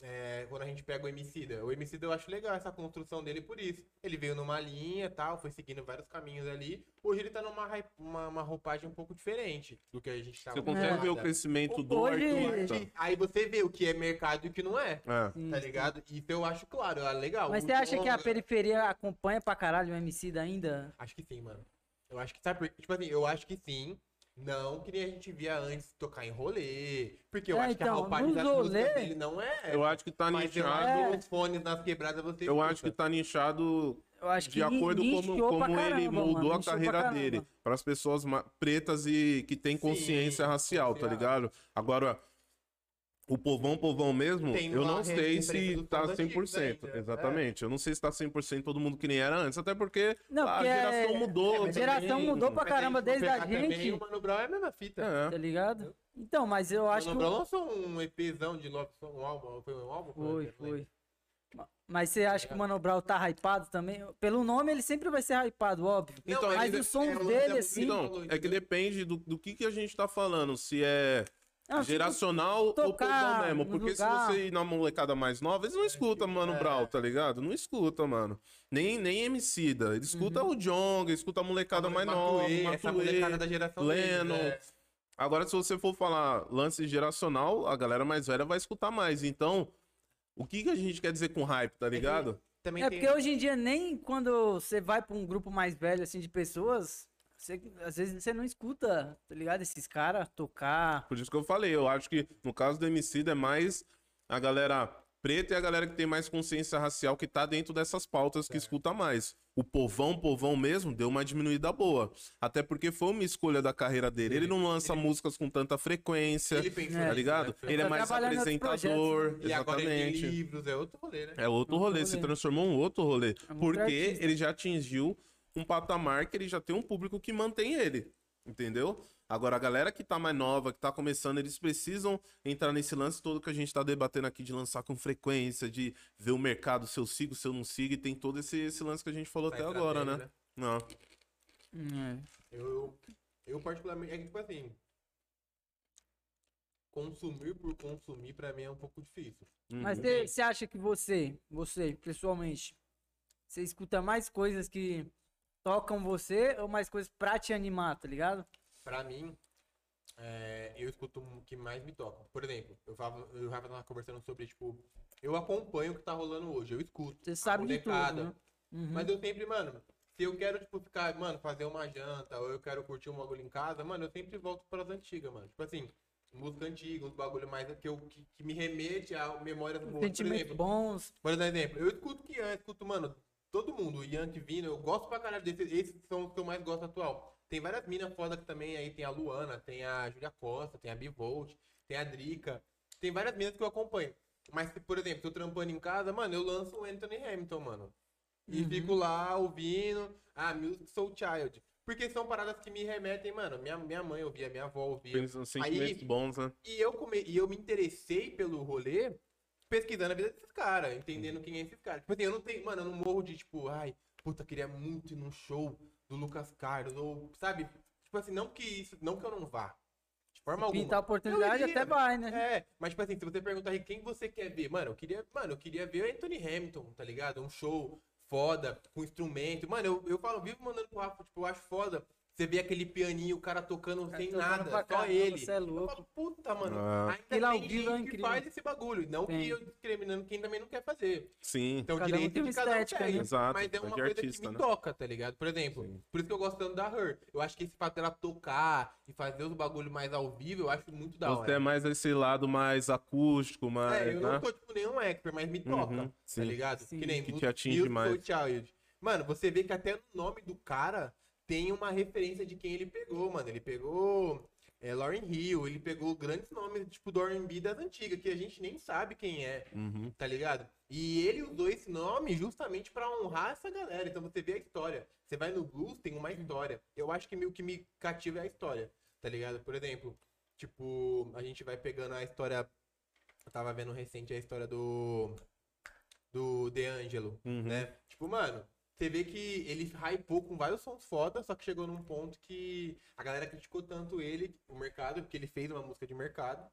é, quando a gente pega o Emicida. O Emicida eu acho legal essa construção dele por isso. Ele veio numa linha tal, foi seguindo vários caminhos ali. Hoje ele tá numa uma, uma roupagem um pouco diferente do que a gente tava Você consegue ver o crescimento do Hoje- artista. Aí- você vê o que é mercado e o que não é. É. Sim, Tá sim. ligado? Isso eu acho claro, é legal. Mas O você acha que a periferia acompanha pra caralho o MC da ainda? Acho que sim, mano. Eu acho que, sabe? Tipo assim, eu acho que sim. Não que nem a gente via antes tocar em rolê. Porque eu É, acho que a então, roupagem das músicas rolê- dele não é. Eu acho que tá mas nichado. É. os fones nas quebradas você Eu acho que tá nichado Eu acho que de acordo ni- como, como pra ele caramba, moldou mano, a pra carreira caramba. dele. Para as pessoas ma- pretas e que têm Sim, consciência racial, tá ligado? Agora, o povão, povão mesmo, Tem eu uma não sei se tá fãs antigos 100%. ainda, é. Exatamente. Eu não sei se tá 100% todo mundo que nem era antes, até porque Não, a porque geração é- mudou. É, A geração também. mudou pra caramba desde a pegar também, gente. O Mano Brown é a mesma fita. É. Tá ligado? Então, mas eu acho o que. Mano o- Brown lançou um EPzão de Love Song, um álbum. Foi um álbum? Foi, Eu foi. Ma- Mas você acha que o Mano Brown tá hypado também? Pelo nome, ele sempre vai ser hypado, óbvio. Então, mas sons é, o lance dele, assim. Então, é que depende do, do que, que a gente tá falando. Se é Não, tipo, geracional ou povão mesmo. Porque lugar. se você ir na molecada mais nova, eles não escutam Mano é. Brown, tá ligado? Não escuta, mano. Nem, nem Emicida. Ele escuta Uhum. o Jonga, escuta a molecada mais nova, Matuê, essa Matuê. molecada da geração Lennon. é. Agora, se você for falar lance geracional, a galera mais velha vai escutar mais. Então, o que, que a gente quer dizer com hype, tá ligado? Também É tem- porque hoje em dia, nem quando você vai pra um grupo mais velho, assim, de pessoas, você- às vezes você não escuta, tá ligado? Esses caras tocar. Por isso que eu falei, eu acho que no caso do Emicida é mais a galera preta e a galera que tem mais consciência racial que tá dentro dessas pautas que escuta mais. O povão, povão mesmo, deu uma diminuída boa. Até porque foi uma escolha da carreira dele. Ele não lança músicas com tanta frequência, Ele pensou É. tá ligado? né? Ele é Tá mais apresentador, projetos, E agora ele tem exatamente. livros, é outro rolê, né? É outro Outro rolê, rolê. se transformou em um outro rolê. É porque artista. ele já atingiu um patamar que ele já tem um público que mantém ele. Entendeu? Agora, a galera que tá mais nova, que tá começando, eles precisam entrar nesse lance todo que a gente tá debatendo aqui de lançar com frequência, de ver o mercado, se eu sigo, se eu não sigo, e tem todo esse, esse lance que a gente falou Essa até agora, né? estratégia, Não. É. Eu, eu particularmente, é que tipo assim, consumir por consumir pra mim é um pouco difícil. Mas Uhum. você você acha que você, você, pessoalmente, você escuta mais coisas que tocam você ou mais coisas pra te animar, tá ligado? Pra mim, é, eu escuto o que mais me toca. Por exemplo, eu tava, eu tava conversando sobre, tipo, eu acompanho o que tá rolando hoje, eu escuto. Você sabe de tudo, né? Uhum. Mas eu sempre, mano, se eu quero, tipo, ficar, mano, fazer uma janta, ou eu quero curtir um bagulho em casa, mano, eu sempre volto pras antigas, mano. Tipo assim, música antiga, uns bagulho mais que, eu, que, que me remete a memórias boas. Por Sentimentos bons. por exemplo, eu escuto que eu escuto, mano, todo mundo, o Yankee Vino, eu gosto pra caralho desses, esses são os que eu mais gosto atual. Tem várias minas foda que também aí, tem a Luana, tem a Julia Costa, tem a Bivolt, tem a Drica, tem várias minas que eu acompanho. Mas, por exemplo, tô trampando em casa, mano, eu lanço o Anthony Hamilton, mano. E Uhum. fico lá ouvindo, ah, Music Soul Child. Porque são paradas que me remetem, mano. Minha, minha mãe ouvia, minha avó ouvia. Pensam sentimentos bons, né? E eu, come... e eu me interessei pelo rolê pesquisando a vida desses caras, entendendo quem é esses caras. Tipo assim, eu não tenho, mano, eu não morro de tipo, ai, puta, queria muito ir num show do Lucas Carlos, ou, sabe? Tipo assim, não que isso, não que eu não vá. De forma alguma. Pintar a oportunidade iria, até vai, né? É, mas tipo assim, se você perguntar quem você quer ver, mano, eu queria, mano, eu queria ver o Anthony Hamilton, tá ligado? Um show foda, com instrumento. Mano, eu, eu falo, vivo mandando pro Rafa, tipo, eu acho foda. Você vê aquele pianinho, o cara tocando sem tocando nada, só caramba, ele. Você é Eu louco. falo, puta, mano, Ah. ainda tem vivo é gente que faz esse bagulho. Não Tem. que eu discriminando quem também não quer fazer. Sim. Então, Cada um direito tem uma de cada um estética, segue. né? Exato, Mas é é uma coisa artista, que me né? toca, tá ligado? Por exemplo, Sim. por isso que eu gosto tanto da Her. Eu acho que esse fato dela tocar e fazer os bagulhos mais ao vivo, eu acho muito da Você hora. é mais esse lado mais acústico, mais. É, eu né? não sou tipo nenhum expert, mas me toca, Uhum, tá sim. ligado? Sim. Que nem Que te atinge mais. Child. Mano, você vê que até no nome do cara tem uma referência de quem ele pegou, mano. Ele pegou é, Lauryn Hill, ele pegou grandes nomes, tipo, do R&B das antigas, que a gente nem sabe quem é, Uhum. tá ligado? E ele usou esse nome justamente pra honrar essa galera. Então você vê a história. Você vai no blues, tem uma história. Eu acho que o que me cativa é a história, tá ligado? Por exemplo, tipo, a gente vai pegando a história. Eu tava vendo recente a história do. Do DeAngelo, Uhum. né? Tipo, mano, você vê que ele hypou com vários sons foda, só que chegou num ponto que a galera criticou tanto ele, o mercado, porque ele fez uma música de mercado.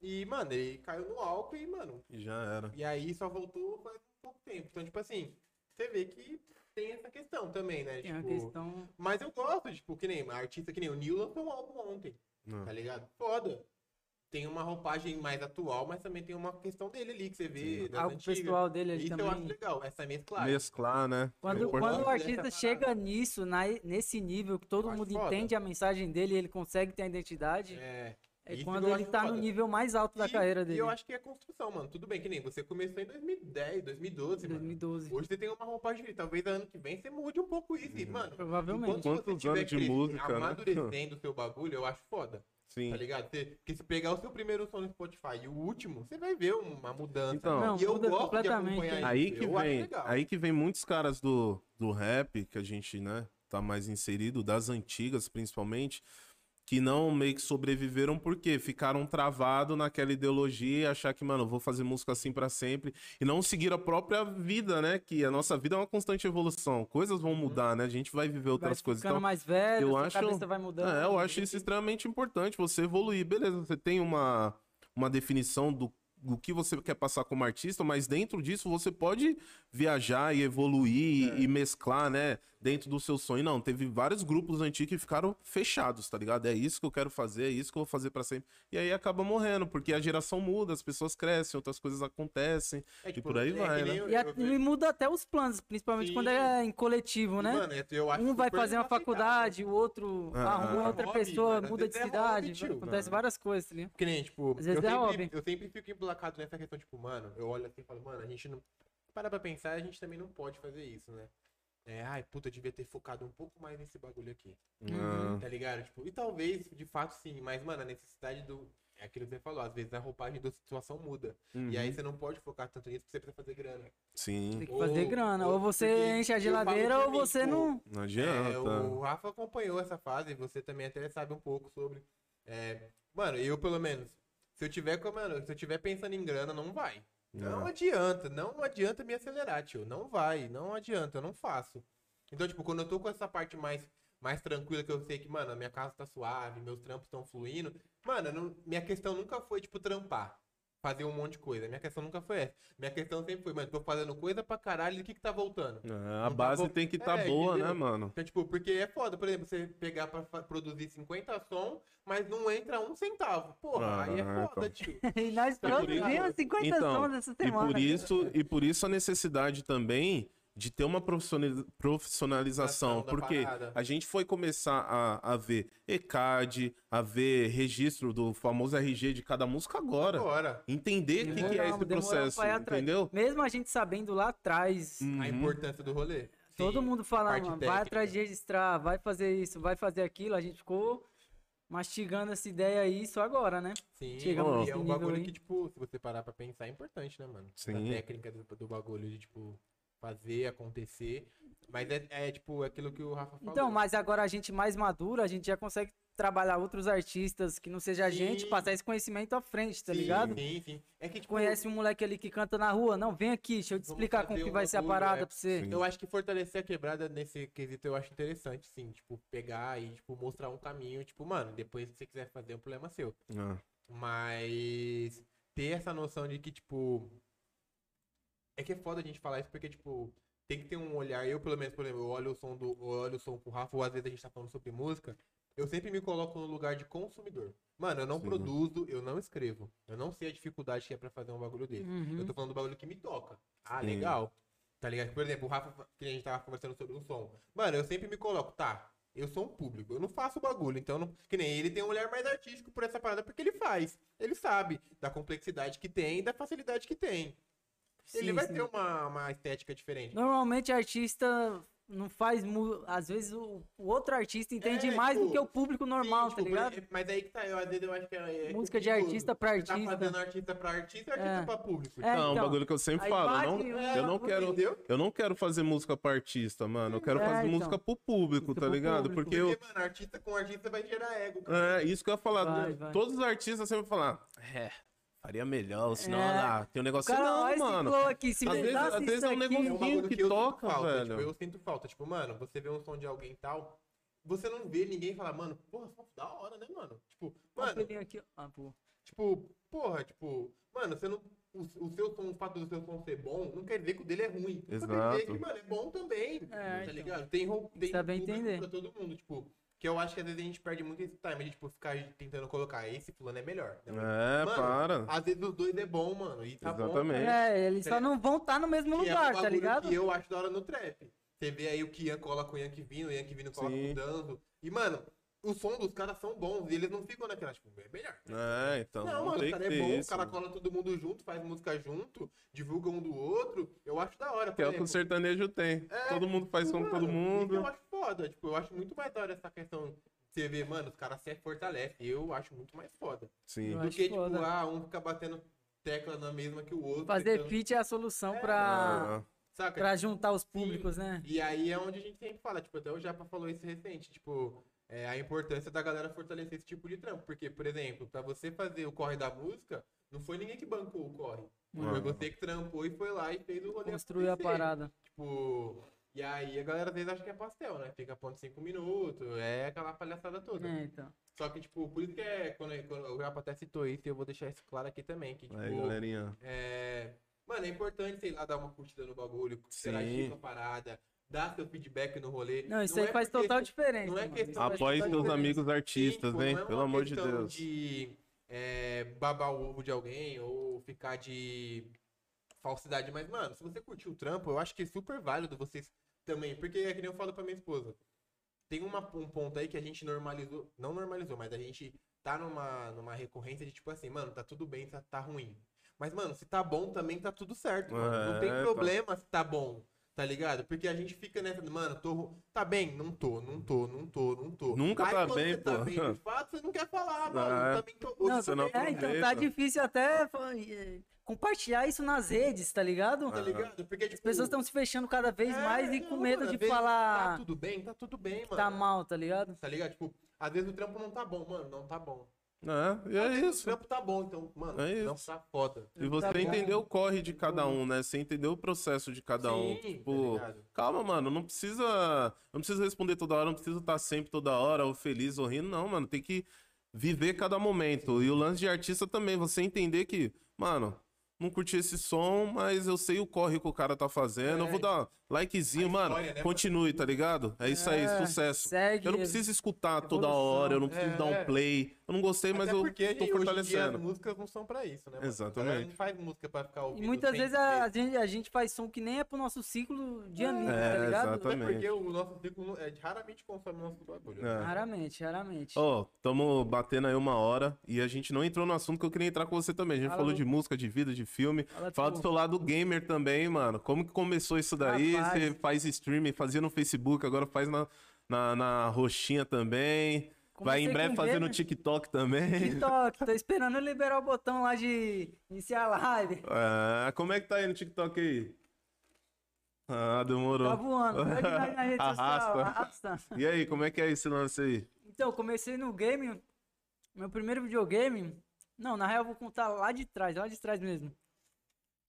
E, mano, ele caiu no álcool e, mano, E já era. e aí só voltou faz um pouco tempo. Então, tipo assim, você vê que tem essa questão também, né? Tem Tipo, questão. Mas eu gosto, tipo, que nem artista que nem o Neil lançou um álbum ontem, Não. tá ligado? Foda. Tem uma roupagem mais atual, mas também tem uma questão dele ali que você vê das Algo antigas. pessoal dele ali Isso eu acho também. legal, essa mesclagem. Mesclar, né? Quando, Eu quando o artista parada. chega nisso, na- nesse nível que todo mundo foda. entende a mensagem dele, ele consegue ter a identidade, é, É. isso quando ele tá no foda. nível mais alto da E- carreira E dele. eu acho que é construção, mano. Tudo bem, que nem você começou em 2010, 2012, mano. 2012. Hoje você tem uma roupagem. Talvez ano que vem você mude um pouco isso. E, mano, Provavelmente. Quantos anos de música, né? amadurecendo o seu bagulho, eu acho foda. Sim. Tá ligado? Você, porque se pegar o seu primeiro som no Spotify e o último, você vai ver uma mudança. Então, Não, e eu muda gosto completamente, de acompanhar né? isso. Aí que eu acho vem, legal. aí que vem muitos caras do, do rap que a gente, né, tá mais inserido, das antigas principalmente, que não meio que sobreviveram porque ficaram travados naquela ideologia e achar que, mano, eu vou fazer música assim pra sempre e não seguir a própria vida, né? Que a nossa vida é uma constante evolução, coisas vão mudar, né? A gente vai viver Vai outras coisas. ficando Então, mais velho, eu acho- cabeça vai mudando. é, eu acho isso extremamente importante, você evoluir. Beleza, você tem uma, uma definição do, do que você quer passar como artista, mas dentro disso você pode viajar e evoluir É. e mesclar, né? Dentro do seu sonho. Não, teve vários grupos antigos que ficaram fechados, tá ligado? É isso que eu quero fazer, é isso que eu vou fazer pra sempre. E aí acaba morrendo, porque a geração muda, as pessoas crescem, outras coisas acontecem. É, e por aí que vai, né? eu- E, a- eu e vejo- muda até os planos, principalmente Sim. quando é em coletivo, né? Mano, eu acho um vai fazer uma faculdade, o outro Ah, arruma ah. outra Hobby, pessoa, mano, muda de é cidade, hobby, tio. acontece várias coisas, ligado? Que nem, tipo, Às vezes eu, é sempre, hobby. eu sempre fico emplacado nessa questão, tipo, mano, eu olho assim e falo, mano, a gente não. Para pra pensar, a gente também não pode fazer isso, né? É, ai, puta, eu devia ter focado um pouco mais nesse bagulho aqui. Uhum. Tá ligado? Tipo, e talvez, de fato, sim, mas, mano, a necessidade do. É aquilo que você falou, às vezes a roupagem da situação muda. uhum. E aí você não pode focar tanto nisso porque você precisa fazer grana. Sim, Tem que fazer Ou- grana. ou Ou você porque enche a geladeira por ou mim, você pô, não. não É, adianta. o Rafa acompanhou essa fase, você também até sabe um pouco sobre. É, mano, eu pelo menos, se eu tiver com, mano, se eu tiver pensando em grana, não vai. Não Não. adianta, não adianta me acelerar, tio. Não vai, não adianta, eu não faço. Então, tipo, quando eu tô com essa parte mais, mais tranquila, que eu sei que, mano, a minha casa tá suave, meus trampos estão fluindo. Mano, não- minha questão nunca foi, tipo, trampar. Fazer um monte de coisa. Minha questão nunca foi essa. Minha questão sempre foi, mano, tô fazendo coisa pra caralho e o que que tá voltando? É, a Não tá base bom. tem que estar É, boa, né, entendeu? mano? Então, tipo, porque é foda, por exemplo, você pegar pra produzir 50 som, mas não entra um centavo. Porra, aí é Ah, foda, então. tio. E nós isso- produzimos 50 Então, sons essa E semana. por isso, e por isso a necessidade também de ter uma profissionali- profissionalização, porque parada. a gente foi começar a, a ver ECAD, a ver registro do famoso RG de cada música agora. Agora, Entender o que, que é esse processo, entendeu? Mesmo a gente sabendo lá atrás, a Uhum. importância do rolê. todo Sim. mundo falando, parte "Mano, vai atrás de registrar, vai fazer isso, vai fazer aquilo. A gente ficou mastigando essa ideia aí só agora, né? Sim, Chegamos e é um bagulho aí. que, tipo, se você parar pra pensar, é importante, né, mano? Sim. A técnica do, do bagulho de, tipo, fazer acontecer. Mas é, é, tipo aquilo que o Rafa falou. Então, mas agora a gente mais madura, a gente já consegue trabalhar outros artistas que não seja a gente, passar esse conhecimento à frente, tá Sim, ligado? Sim, sim. É que, tipo, Conhece um moleque ali que canta na rua? Não, vem aqui, deixa eu te explicar como que vai ser a parada é. pra você. Sim. Eu acho que fortalecer a quebrada nesse quesito eu acho interessante, sim. Tipo, pegar e, tipo, mostrar um caminho. Tipo, mano, depois se você quiser fazer, um problema seu. Ah, Mas ter essa noção de que, tipo. É que é foda a gente falar isso porque, tipo, tem que ter um olhar. Eu, pelo menos, por exemplo, eu olho o som do. Eu olho o som com o Rafa, ou às vezes a gente tá falando sobre música. Eu sempre me coloco no lugar de consumidor. Mano, eu não Sim. produzo, eu não escrevo. Eu não sei a dificuldade que é pra fazer um bagulho desse. Uhum. Eu tô falando do bagulho que me toca. Ah, Sim. legal. Tá ligado? Por exemplo, o Rafa, que a gente tava conversando sobre o som. Mano, eu sempre me coloco, tá, eu sou um público, eu não faço bagulho, então não... que nem ele tem um olhar mais artístico por essa parada porque ele faz. Ele sabe da complexidade que tem e da facilidade que tem. Ele Sim, vai sim. ter uma, uma estética diferente. Normalmente artista não faz. mu- Às vezes o, o outro artista entende É, mais do tipo, que o público normal, Sim, tá tipo, ligado? por- Mas aí que tá, eu, às vezes eu acho que é. é Música de perigoso. artista pra Tá artista. fazendo artista pra artista, artista É. pra público. É, não, um então, bagulho que eu sempre falo. Eu não, um eu não quero. Entendeu? Eu não quero fazer música pra artista, mano. Eu quero É, fazer então. música pro público, tá pro ligado? público. Porque eu. Porque, mano, artista com artista vai gerar ego. cara. É, isso que eu ia falar. Vai, vai. Todos os artistas sempre falam, é, faria melhor, senão É. lá, tem um negócio cara, não, olha mano. flow aqui, se Às vezes- às vezes é um aqui- negócio- É que que, eu toca, sinto falta, velho. Tipo, eu sinto falta. Tipo, mano, você vê um som de alguém e tal, você não vê ninguém falar, mano, porra, som da hora, né, mano? Tipo, mano, aqui. Ah, pô. tipo, porra, tipo, mano, você não. O, o seu som, o fato do seu som ser bom, não quer dizer que o dele é ruim. Só quer dizer Exato. que, mano, é bom também. É, tá então. ligado? Tem, tem Saber público entender. pra todo mundo, tipo. Que eu acho que às vezes a gente perde muito esse time de, tipo, ficar tentando colocar esse fulano é melhor. né? É, Mano, para. Às vezes os dois é bom, mano. E tá Exatamente. bom. É, eles só não vão estar no mesmo Que é um lugar, tá ligado? Que eu acho da hora no trap. Você vê aí o Kian cola com o Yankee Vino, o Yankee Vino cola Sim. com o Danzo. E, mano, o som dos caras são bons. E eles não ficam naquela, tipo, é melhor. É, então. não, Não, mano, tem o cara que é bom, isso. o cara cola todo mundo junto, faz música junto, divulga um do outro. Eu acho da hora. Que é o que o sertanejo tem. É, todo mundo faz com Mano, todo isso mundo. Eu acho foda. Tipo, eu acho muito mais da hora essa questão. Você vê, mano, os caras se fortalecem. Eu acho muito mais foda. Sim. Eu Do acho que, tipo, foda. ah, um fica batendo tecla na mesma que o outro. Fazer tentando- feat é a solução É, pra, Ah, Saca? pra juntar os públicos, né? E aí é onde a gente sempre fala, tipo, até o Japa falou isso recente, tipo, é, a importância da galera fortalecer esse tipo de trampo. Porque, por exemplo, pra você fazer o corre da música, não foi ninguém que bancou o corre. Foi Ah. você que trampou e foi lá e fez o rolê Construir a parada. Tipo, e aí a galera às vezes acha que é pastel, né? Fica ponto cinco minutos, é aquela palhaçada toda. É, então. Só que, tipo, por isso que é, quando, quando o Japa até citou isso, e eu vou deixar isso claro aqui também, que, tipo, Aí, galerinha. é... Mano, é importante, sei lá, dar uma curtida no bagulho, interagir com a parada, dar seu feedback no rolê. Não, isso é aí faz porque total diferença. não é questão Apoie seus diferença. amigos artistas, tipo, hein? não é Pelo amor de Deus. de é, babar o ovo de alguém ou ficar de falsidade. Mas, mano, se você curtiu o trampo, eu acho que é super válido vocês também. Porque é que nem eu falo pra minha esposa. Tem uma, um ponto aí que a gente normalizou. Não normalizou, mas a gente tá numa, numa recorrência de tipo assim, mano, tá tudo bem, tá, tá ruim. Mas, mano, se tá bom também tá tudo certo. Mano. Não tem É, tá. problema se tá bom. Tá ligado? Porque a gente fica nessa, mano, tô. Tá bem? Não tô, não tô, não tô, não tô. Nunca Aí tá quando bem, você tá pô. bem, de fato, você não quer falar, mano. É. Também tô, hoje Não, você não É, então tá difícil até compartilhar isso nas redes, tá ligado? Tá ligado? Porque, tipo, As pessoas estão se fechando cada vez é, mais e não, com medo mano, de vezes Tá falar tudo bem, tá tudo bem, mano. tá mal, tá ligado? Tá ligado? Tipo, às vezes o trampo não tá bom, mano. Não tá bom. É, e é O isso. trampo tá bom, então, mano, É não isso. tá foda. E você Tá entendeu o corre de cada um, né? Você entendeu o processo de cada um. Sim, Tipo, tá calma, mano, não precisa. Não precisa responder toda hora, não precisa estar sempre toda hora, ou feliz ou rindo, não, mano. Tem que viver cada momento. E o lance de artista também, você entender que, mano, não curti esse som, mas eu sei o corre que o cara tá fazendo. É. Eu vou dar likezinho, A mano. história, né, Continue, tá ligado? É isso aí, É, sucesso. Segue. Eu não preciso escutar toda evolução. hora, eu não preciso É. dar um play. Eu não gostei, mas Até eu porque tô hoje em dia as fortalecendo. músicas não são pra isso, né? mano? Exatamente. A não faz música pra ficar ouvindo. E muitas vezes a, a gente, a gente faz som que nem é pro nosso ciclo de amigos, É, tá ligado? exatamente. Até porque o nosso ciclo é, raramente consome o nosso bagulho. né? É. Raramente, raramente. Ó, tamo batendo aí uma hora e a gente não entrou no assunto que eu queria entrar com você também. A gente Fala falou do- de música, de vida, de filme. Fala Fala do seu lado gamer também, mano. Como que começou isso daí? Rapaz. Você faz streaming, fazia no Facebook, agora faz na, na, na roxinha também. Vai em Comecei breve fazer no. TikTok também. TikTok, tô esperando liberar o botão lá de iniciar a live. É, como é que tá aí no TikTok aí? Ah, demorou. Tá voando. Nós na rede social. Arrasta. Arrasta. E aí, como é que é esse lance aí? Então, comecei no game. Meu primeiro videogame. Não, na real eu vou contar lá de trás, lá de trás mesmo.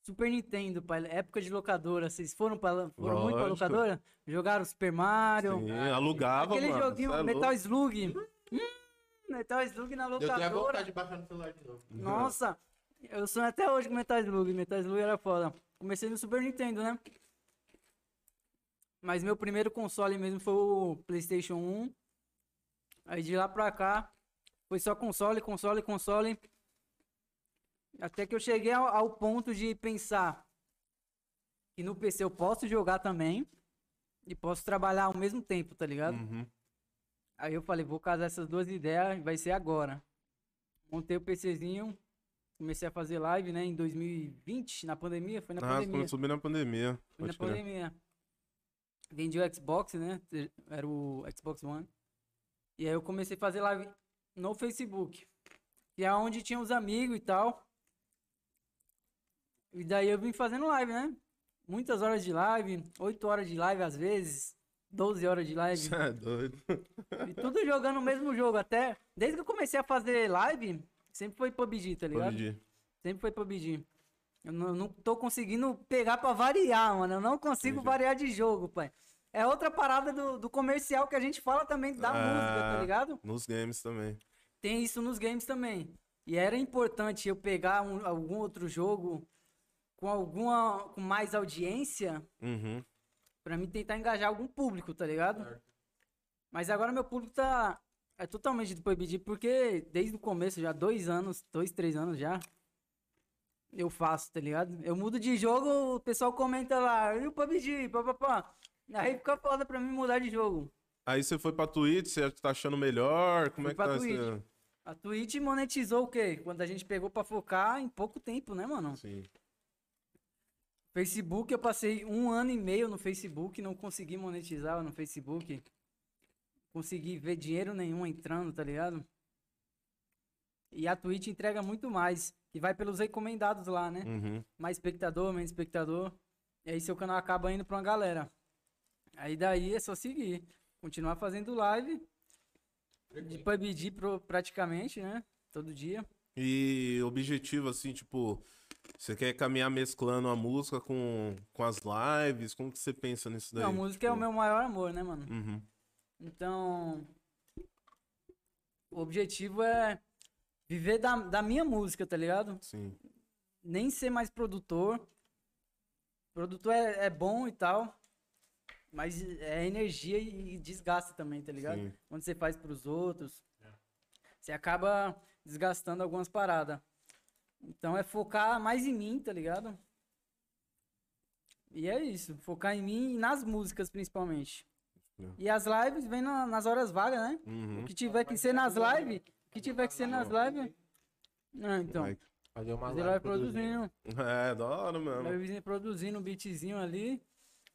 Super Nintendo, pai. Época de locadora. Vocês foram, pra, foram muito pra locadora? Jogaram Super Mario. Sim, alugava, Aquele mano. joguinho é Metal. Slug. Hum, Metal Slug na Eu tenho a locadora. vontade de baixar no celular de novo. Nossa, eu sonho até hoje com Metal Slug. Metal Slug era foda. Comecei no Super Nintendo, né? Mas meu primeiro console mesmo foi o PlayStation 1. Aí de lá pra cá, foi só console, console, console. Até que eu cheguei ao, ao ponto de pensar que no PC eu posso jogar também e posso trabalhar ao mesmo tempo, tá ligado? Uhum. Aí eu falei, vou casar essas duas ideias, vai ser agora. Montei o PCzinho, comecei a fazer live, né, em 2020, na pandemia, foi na Ah, pandemia. quando subir na pandemia. Foi na crer. pandemia. Vendi o Xbox, né? Era o Xbox One. E aí eu comecei a fazer live no Facebook. Que é onde tinha os amigos e tal. E daí eu vim fazendo live, né? Muitas horas de live, 8 horas de live às vezes, 12 horas de live. Cê é doido. E tudo jogando o mesmo jogo. Até desde que eu comecei a fazer live, sempre foi PUBG, tá ligado? PUBG. Sempre foi PUBG. Eu não, não tô conseguindo pegar pra variar, mano. Eu não consigo Entendi. variar de jogo, pai. É outra parada do, do comercial que a gente fala também da música, tá Ah. ligado? Nos games também. Tem isso nos games também. E era importante eu pegar um- algum outro jogo com alguma com mais audiência Uhum. Pra mim tentar engajar algum público, tá ligado? Mas agora meu público tá é totalmente do PUBG porque desde o começo já dois anos, dois, três anos já eu faço, tá ligado? Eu mudo de jogo, o pessoal comenta lá, e o PUBG, papapá. Aí fica foda pra mim mudar de jogo. Aí você foi pra Twitch, você tá achando melhor? Como Fui é que pra tá Twitch. A Twitch monetizou o quê? Quando a gente pegou pra focar em pouco tempo, né, mano? Sim. Facebook, eu passei um ano e meio no Facebook, não consegui monetizar no Facebook. Consegui ver dinheiro nenhum entrando, tá ligado? E a Twitch entrega muito mais, que vai pelos recomendados lá, né? Uhum. Mais espectador, menos espectador. E aí seu canal acaba indo pra uma galera. Aí daí é só seguir. Continuar fazendo live. De PUBG pro- praticamente, né? Todo dia. E objetivo, assim, tipo, você quer caminhar mesclando a música com, com as lives? Como que você pensa nisso daí? Não, música é o Tipo, meu maior amor, né, mano? Uhum. Então, o objetivo é viver da, da minha música, tá ligado? Sim. Nem ser mais produtor. Produtor é, é bom e tal, mas é energia e desgaste também, tá ligado? Sim. Quando você faz pros outros, você acaba desgastando algumas paradas. Então é focar mais em mim, tá ligado? E é isso, focar em mim e nas músicas principalmente. É. E as lives vem na- nas horas vagas, né? Uhum. O que tiver que ser nas lives, o que tiver que ser nas lives. Não, então. Vai. Fazer uma Fazer live live produzindo. É, da hora mesmo. Livezinho produzindo um beatzinho ali.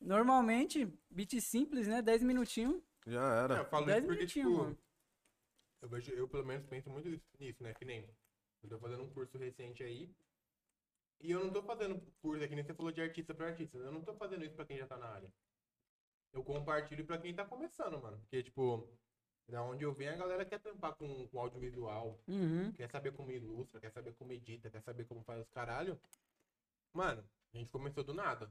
Normalmente, beat simples, né? 10 minutinhos. Já É, era. eu falo 10 isso porque, minutinhos, tipo, mano. eu, vejo, eu pelo menos penso muito nisso, né? Que nem. Eu tô fazendo um curso recente aí. E eu não tô fazendo curso, é que nem você falou de artista pra artista. Eu não tô fazendo isso pra quem já tá na área. Eu compartilho pra quem tá começando, mano. Porque, tipo, da onde eu venho, a galera quer tampar com, com audiovisual. Uhum. quer saber como ilustra, quer saber como edita, quer saber como faz os caralho. Mano, a gente começou do nada.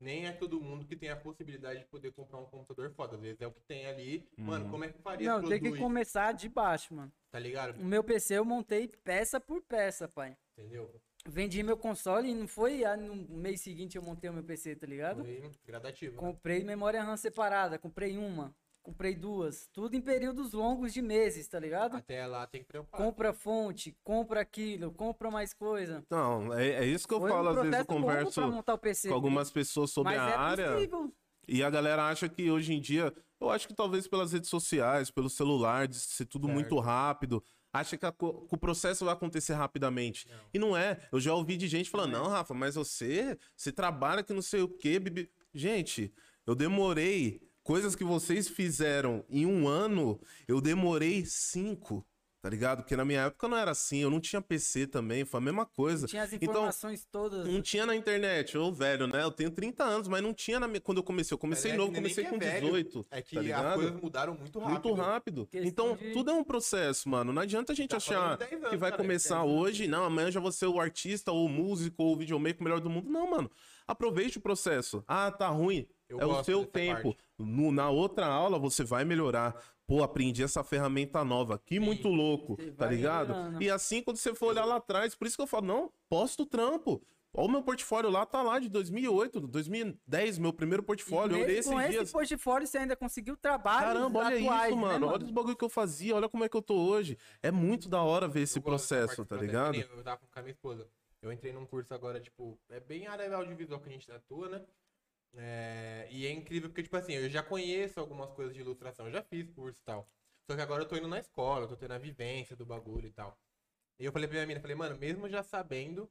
Nem é todo mundo que tem a possibilidade de poder comprar um computador foda. Às vezes é o que tem ali. Mano, Uhum. como é que faria Não, tem que produz, começar de baixo, mano. Tá ligado? O meu PC eu montei peça por peça, pai. Entendeu? Vendi meu console e não foi ah, no mês seguinte eu montei o meu PC, tá ligado? Foi gradativo. né? Comprei memória RAM separada, comprei uma, comprei duas. Tudo em períodos longos de meses, tá ligado? Até lá tem que preocupar. Compra fonte, compra aquilo, compra mais coisa. Não, é, é isso que eu Foi falo, um às vezes eu converso PC. com algumas pessoas sobre mas a é área. possível. E a galera acha que hoje em dia, eu acho que talvez pelas redes sociais, pelo celular, de ser tudo Certo. muito rápido, acha que, a que o processo vai acontecer rapidamente. Não. E não é. Eu já ouvi de gente falando, não, Rafa, mas você, você trabalha que não sei o quê, bibi. Gente, eu demorei. Coisas que vocês fizeram em um ano, eu demorei cinco. Tá ligado? Porque na minha época não era assim, eu não tinha PC também, foi a mesma coisa. Tinha as Então, informações todas. Não tinha na internet, ô velho, né? Eu tenho 30 anos, mas não tinha na minha... quando eu comecei. Eu comecei é novo, nem comecei que com é velho, 18. É que tá as ligado? coisas mudaram muito rápido. Muito rápido. Questão Então, de- tudo é um processo, mano. Não adianta a gente Tá achar falando de 10 anos, que vai cara, começar 10 anos. hoje, não, amanhã já vou ser o artista, ou o músico, ou o videomaker melhor do mundo. Não, mano. Aproveite o processo. Ah, tá ruim. Eu é o seu tempo. No- na outra aula você vai melhorar. Pô, aprendi essa ferramenta nova. Que muito louco, Você tá ligado? melhorando. E assim, quando você for olhar lá atrás, por isso que eu falo, não, posta o trampo. Ó, o meu portfólio lá tá lá de 2008, 2010, meu primeiro portfólio. Eu E mesmo esses com dias. esse portfólio você ainda conseguiu trabalhos Caramba, olha atuais, isso, né, mano. Olha os bagulho que eu fazia, olha como é que eu tô hoje. É muito da hora ver esse Eu processo, tá do ligado? Eu tava com a minha esposa. Eu entrei num curso agora, tipo, é bem a área audiovisual que a gente atua, né? É, e é incrível porque, tipo assim, eu já conheço algumas coisas de ilustração, eu já fiz curso e tal. Só que agora eu tô indo na escola, eu tô tendo a vivência do bagulho e tal. E eu falei pra minha mina, falei, mano, mesmo já sabendo,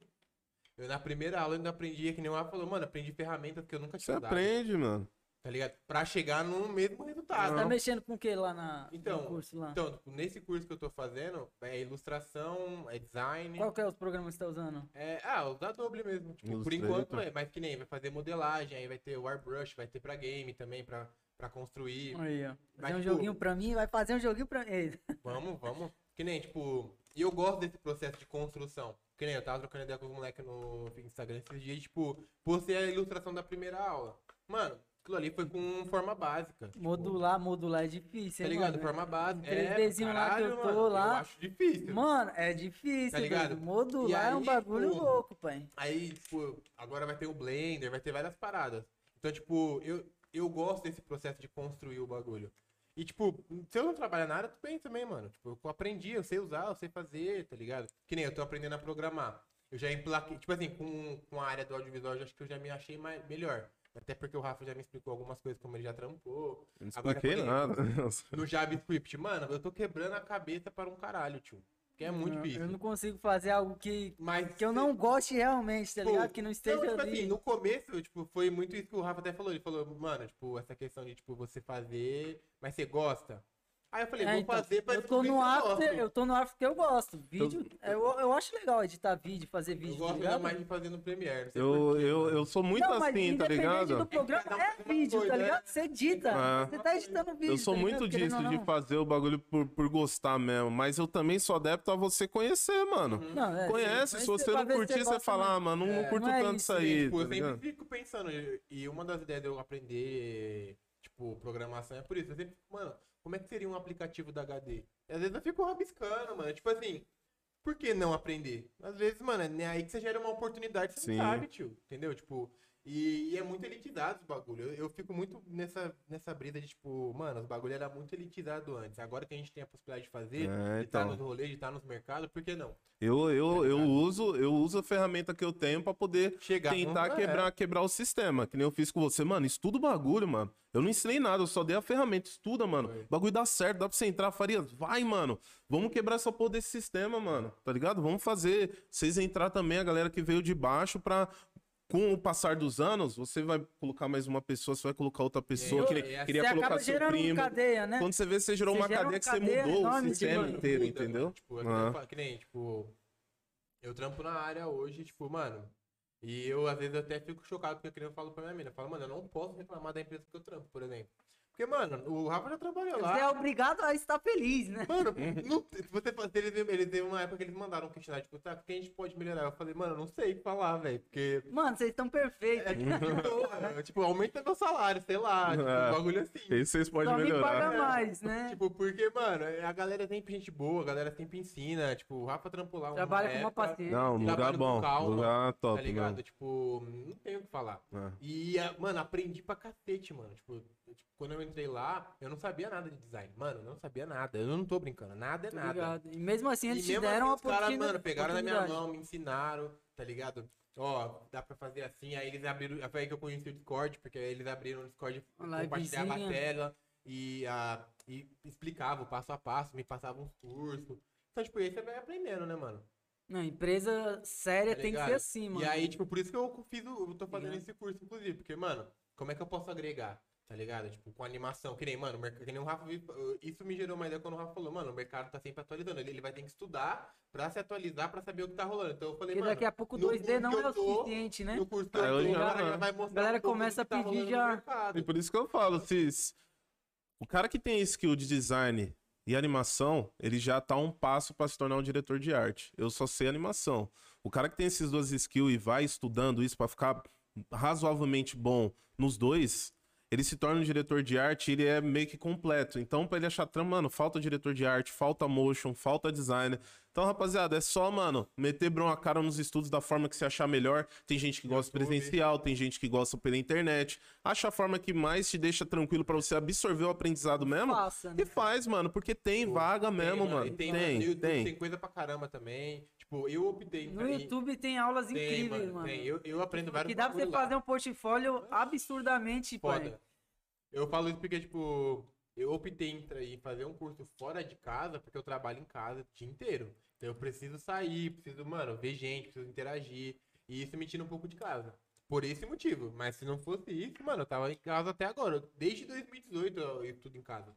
eu na primeira aula ainda aprendi, que nem o Rafa falou, mano, aprendi ferramentas que eu nunca Você tinha usado, aprende, mano. Tá ligado? Pra chegar no mesmo resultado. Você tá mexendo com o que lá na, Então, no curso lá? Então, tipo, nesse curso que eu tô fazendo, é ilustração, é design. Qual que é os programas que você tá usando? É, ah, da Adobe mesmo. Tipo, por enquanto é, mas que nem vai fazer modelagem, aí vai ter o Airbrush, vai ter pra game também, pra, pra construir. Aí, ó. Fazer um tipo- joguinho pra mim, vai fazer um joguinho pra mim. Vamos, vamos. Que nem, tipo, e eu gosto desse processo de construção. Que nem eu tava trocando ideia com os moleques no Instagram esses dias, tipo, postei a ilustração da primeira aula. Mano, aquilo ali foi com forma básica. tipo, Modular, modular é difícil, Tá ligado? mano? Forma básica. É, 3Dzinho lá que eu tô mano, lá. Eu acho difícil. Mano, é difícil, Tá ligado? doido. Modular E é um aí, bagulho tipo, louco, pai. Aí, tipo, agora vai ter o Blender, vai ter várias paradas. Então, tipo, eu, eu gosto desse processo de construir o bagulho. E, tipo, se eu não trabalhar na área, tudo bem também, mano. Tipo, eu aprendi, eu sei usar, eu sei fazer, tá ligado? Que nem eu tô aprendendo a programar. Eu já emplaquei, tipo assim, com, com a área do audiovisual, eu acho que eu já me achei mais, melhor. Até porque o Rafa já me explicou algumas coisas, como ele já trampou. Eu Não Agora, expliquei por nada. No JavaScript, mano, eu tô quebrando a cabeça para um caralho, tio. Que é muito eu, difícil. eu não consigo fazer algo que, Mas que eu não goste realmente, tá Pô, ligado? Que não esteja Não, tipo ali. assim, no começo, tipo, foi muito isso que o Rafa até falou. Ele falou, mano, tipo, essa questão de, tipo, você fazer, mas você gosta. Aí eu falei, É, vou então, fazer pra eu tô no eu after, eu tô no after que eu gosto. Vídeo, eu, eu acho legal editar vídeo, fazer Eu vídeo, tá gosto ainda mais de fazer no Premiere. não Eu, eu, mano. eu sou muito não, assim, tá ligado? do programa, um é uma vídeo, coisa, tá né? ligado? Você edita, É. você tá editando vídeo. Eu sou tá muito disso, ou de não. fazer o bagulho por, por gostar mesmo. Mas eu também sou adepto a você conhecer, mano. Não, é, Conhece, sim, se você não curtir, você fala, ah, mano, não, não É, curto não é tanto isso, aí. Tipo, tá eu sempre fico pensando, e- e uma das ideias de eu aprender, tipo, programação é por isso. Eu sempre fico, mano, como é que seria um aplicativo da HD? E às vezes eu fico rabiscando, mano. Tipo assim, por que não aprender? Às vezes, mano, é aí que você gera uma oportunidade, você Sim. não sabe, tio. Entendeu? Tipo, e, e é muito elitizado os bagulho. Eu, eu fico muito nessa, nessa brisa de, tipo, mano, os bagulho era muito elitizado antes. Agora que a gente tem a possibilidade de fazer, É, de estar então. nos rolês, de estar nos mercados, por que não? Eu, eu, eu, ligado? uso, eu uso a ferramenta que eu tenho pra poder Chegar tentar quebrar, quebrar o sistema. Que nem eu fiz com você, mano. Estuda o bagulho, mano. Eu não ensinei nada, eu só dei a ferramenta. Estuda, mano. Foi. O bagulho dá certo, dá pra você entrar, Farias. Vai, mano. Vamos quebrar essa porra desse sistema, mano. Tá ligado? Vamos fazer. Vocês entrar também, a galera que veio de baixo, pra. Com o passar dos anos, você vai colocar mais uma pessoa, você vai colocar outra pessoa. eu- assim, queria Você colocar acaba seu primo. cadeia, né? Quando você vê, você gerou Você uma uma cadeia que você cadeia mudou o enorme sistema bagulho. inteiro, Muda, entendeu? mano. Tipo, é que, Ah. que nem, tipo, eu trampo na área hoje, tipo, mano. E eu, às vezes, até fico chocado porque eu falo pra minha mina. Eu falo, mano, eu não posso reclamar da empresa que eu trampo, por exemplo. Porque, mano, o Rafa já trabalhou lá. Você é obrigado a estar feliz, né? Mano, não, se você, se eles, eles teve uma época que eles mandaram um questionário, tipo, tá, o que a gente pode melhorar? Eu falei, mano, eu não sei falar, velho, porque... Mano, vocês estão perfeitos. É tipo, é, tipo, aumenta meu salário, sei lá, tipo, É. um bagulho assim. Esse vocês podem Só me melhorar. paga mais, né? Tipo, porque, mano, a galera é sempre gente boa, a galera sempre ensina. Tipo, o Rafa trampou lá Trabalha com uma paciência. Não, lugar bom. calma, lugar Tá top, ligado? mano. Tipo, não tenho o que falar. É. E, mano, aprendi pra cacete, mano. Tipo, tipo, quando eu entrei lá, eu não sabia nada de design. Mano, eu não sabia nada. Eu não tô brincando. Nada é nada. E mesmo assim, eles e te deram assim, caras, oportunidade. mano, pegaram na minha mão, me ensinaram, tá ligado? Ó, dá pra fazer assim. Aí eles abriram. Foi aí que eu conheci o Discord, porque aí eles abriram o Discord, Uma compartilhava a tela e, a, e explicava o passo a passo, me passavam uns cursos. Então, tipo, aí você vai aprendendo, né, mano? Não, empresa séria Tá tem que ser assim, mano. E aí, tipo, por isso que eu fiz o, eu tô fazendo Ligado. esse curso, inclusive, porque, mano, como é que eu posso agregar? Tá ligado? Tipo, com animação. Que nem, mano, que nem o Rafa. Isso me gerou uma ideia quando o Rafa falou, mano, o mercado tá sempre atualizando. Ele, ele vai ter que estudar pra se atualizar, pra saber o que tá rolando. Então eu falei, Porque mano. daqui a pouco no 2D curso não é o suficiente, né? No curso que Ah, eu tô, já já vai mostrar Galera pouco do começa a tá pedir já-. E por isso que eu falo, se o cara que tem skill de design e animação, ele já tá um passo pra se tornar um diretor de arte. Eu só sei animação. O cara que tem esses duas skills e vai estudando isso pra ficar razoavelmente bom nos dois, ele se torna um diretor de arte e ele é meio que completo. Então, pra ele achar trampo, mano, falta diretor de arte, falta motion, falta designer. Então, rapaziada, é só, mano, meter bron a cara nos estudos da forma que você achar melhor. Tem gente que gosta YouTube. presencial, tem gente que gosta pela internet. Acha a forma que mais te deixa tranquilo pra você absorver o aprendizado mesmo. Faça, né? E faz, mano, porque tem Pô, vaga Tem, mesmo, mano. E Tem, tem. Tem. tem coisa pra caramba também. Tipo, eu optei No YouTube tem aulas tem, incríveis, mano. Tem. Eu, eu aprendo vários Que dá pra você lá. fazer um portfólio absurdamente, pai. Foda. Eu falo isso porque, tipo, eu optei em fazer um curso fora de casa, porque eu trabalho em casa o dia inteiro. Então eu preciso sair, preciso, mano, ver gente, preciso interagir. E isso me tira um pouco de casa. Por esse motivo. Mas se não fosse isso, mano, eu tava em casa até agora. Desde 2018 eu estudo em casa.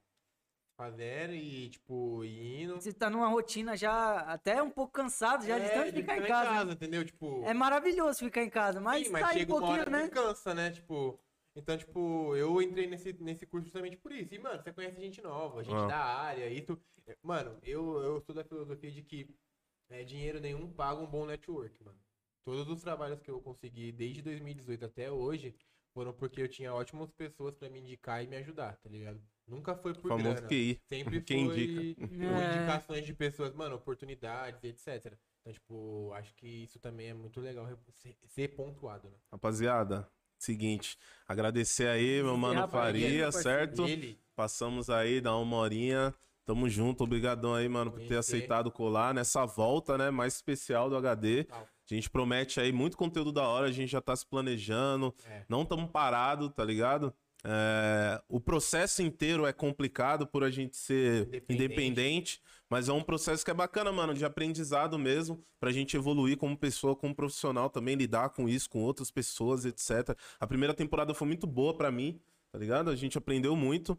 Fazendo e, tipo, indo. Você tá numa rotina já até um pouco cansado, já de É, tanto ficar em casa. né? entendeu? Tipo, É maravilhoso ficar em casa, mas, Sim, mas sair um chega uma pouquinho, hora né? que cansa, né? Tipo, então, tipo, eu entrei nesse, nesse curso justamente por isso. E, mano, você conhece gente nova, gente Ah. da área, isso. Mano, eu, eu sou da filosofia de que é, dinheiro nenhum paga um bom network, mano. Todos os trabalhos que eu consegui desde 2018 até hoje foram porque eu tinha ótimas pessoas pra me indicar e me ajudar, tá ligado? Nunca foi por Famoso grana. QI. Sempre Quem foi indica. por É. indicações de pessoas, mano, oportunidades, etc. Então, tipo, acho que isso também é muito legal ser, pontuado, né? Rapaziada, seguinte, agradecer aí, meu mano Faria, esse certo? Ele, Passamos aí, dá uma horinha. Tamo junto, obrigadão aí, mano, por ter aceitado colar nessa volta, né, mais especial do HD. Tal. A gente promete aí muito conteúdo da hora, a gente já tá se planejando, É. não tamo parado, tá ligado? É, o processo inteiro é complicado por a gente ser Independente. independente, mas é um processo que é bacana, mano, de aprendizado mesmo, pra gente evoluir como pessoa, como profissional também, lidar com isso, com outras pessoas, etc. A primeira temporada foi muito boa pra mim, tá ligado? A gente aprendeu muito.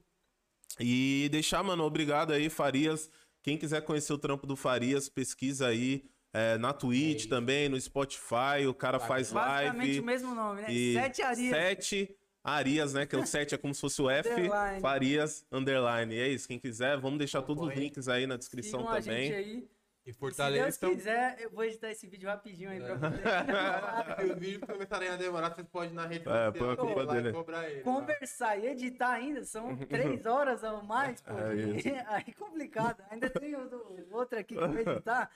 E deixar, mano, obrigado aí, Farias. Quem quiser conhecer o trampo do Farias, pesquisa aí. é, na Twitch isso. também, no Spotify, o cara faz Basicamente live. o mesmo nome, né? Sete Arias. Sete Arias, né? Que o sete é como se fosse o F. Underline. Farias, underline. E é isso. Quem quiser, vamos deixar todos os links aí na descrição Sigam a também. gente aí. E Se Deus fortaleçam. quiser, eu vou editar esse vídeo rapidinho aí pra você. Se os vídeos começarem a demorar, vocês podem ir na rede É, põe a culpa e dele. cobrar ele. lá. Conversar e editar ainda são três horas ou mais, pô. É. Aí é complicado. Ainda tem outro aqui que vai editar.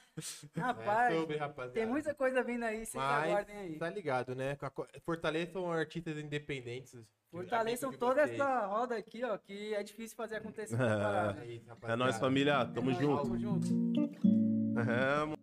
É Rapaz, sobre, rapaziada. tem muita coisa vindo aí, vocês Mas aguardem aí. tá ligado, né? Fortaleçam artistas independentes. Fortaleçam toda essa roda aqui, ó, que é difícil fazer acontecer. É, é nóis, família. Tamo é junto. Tamo junto. É,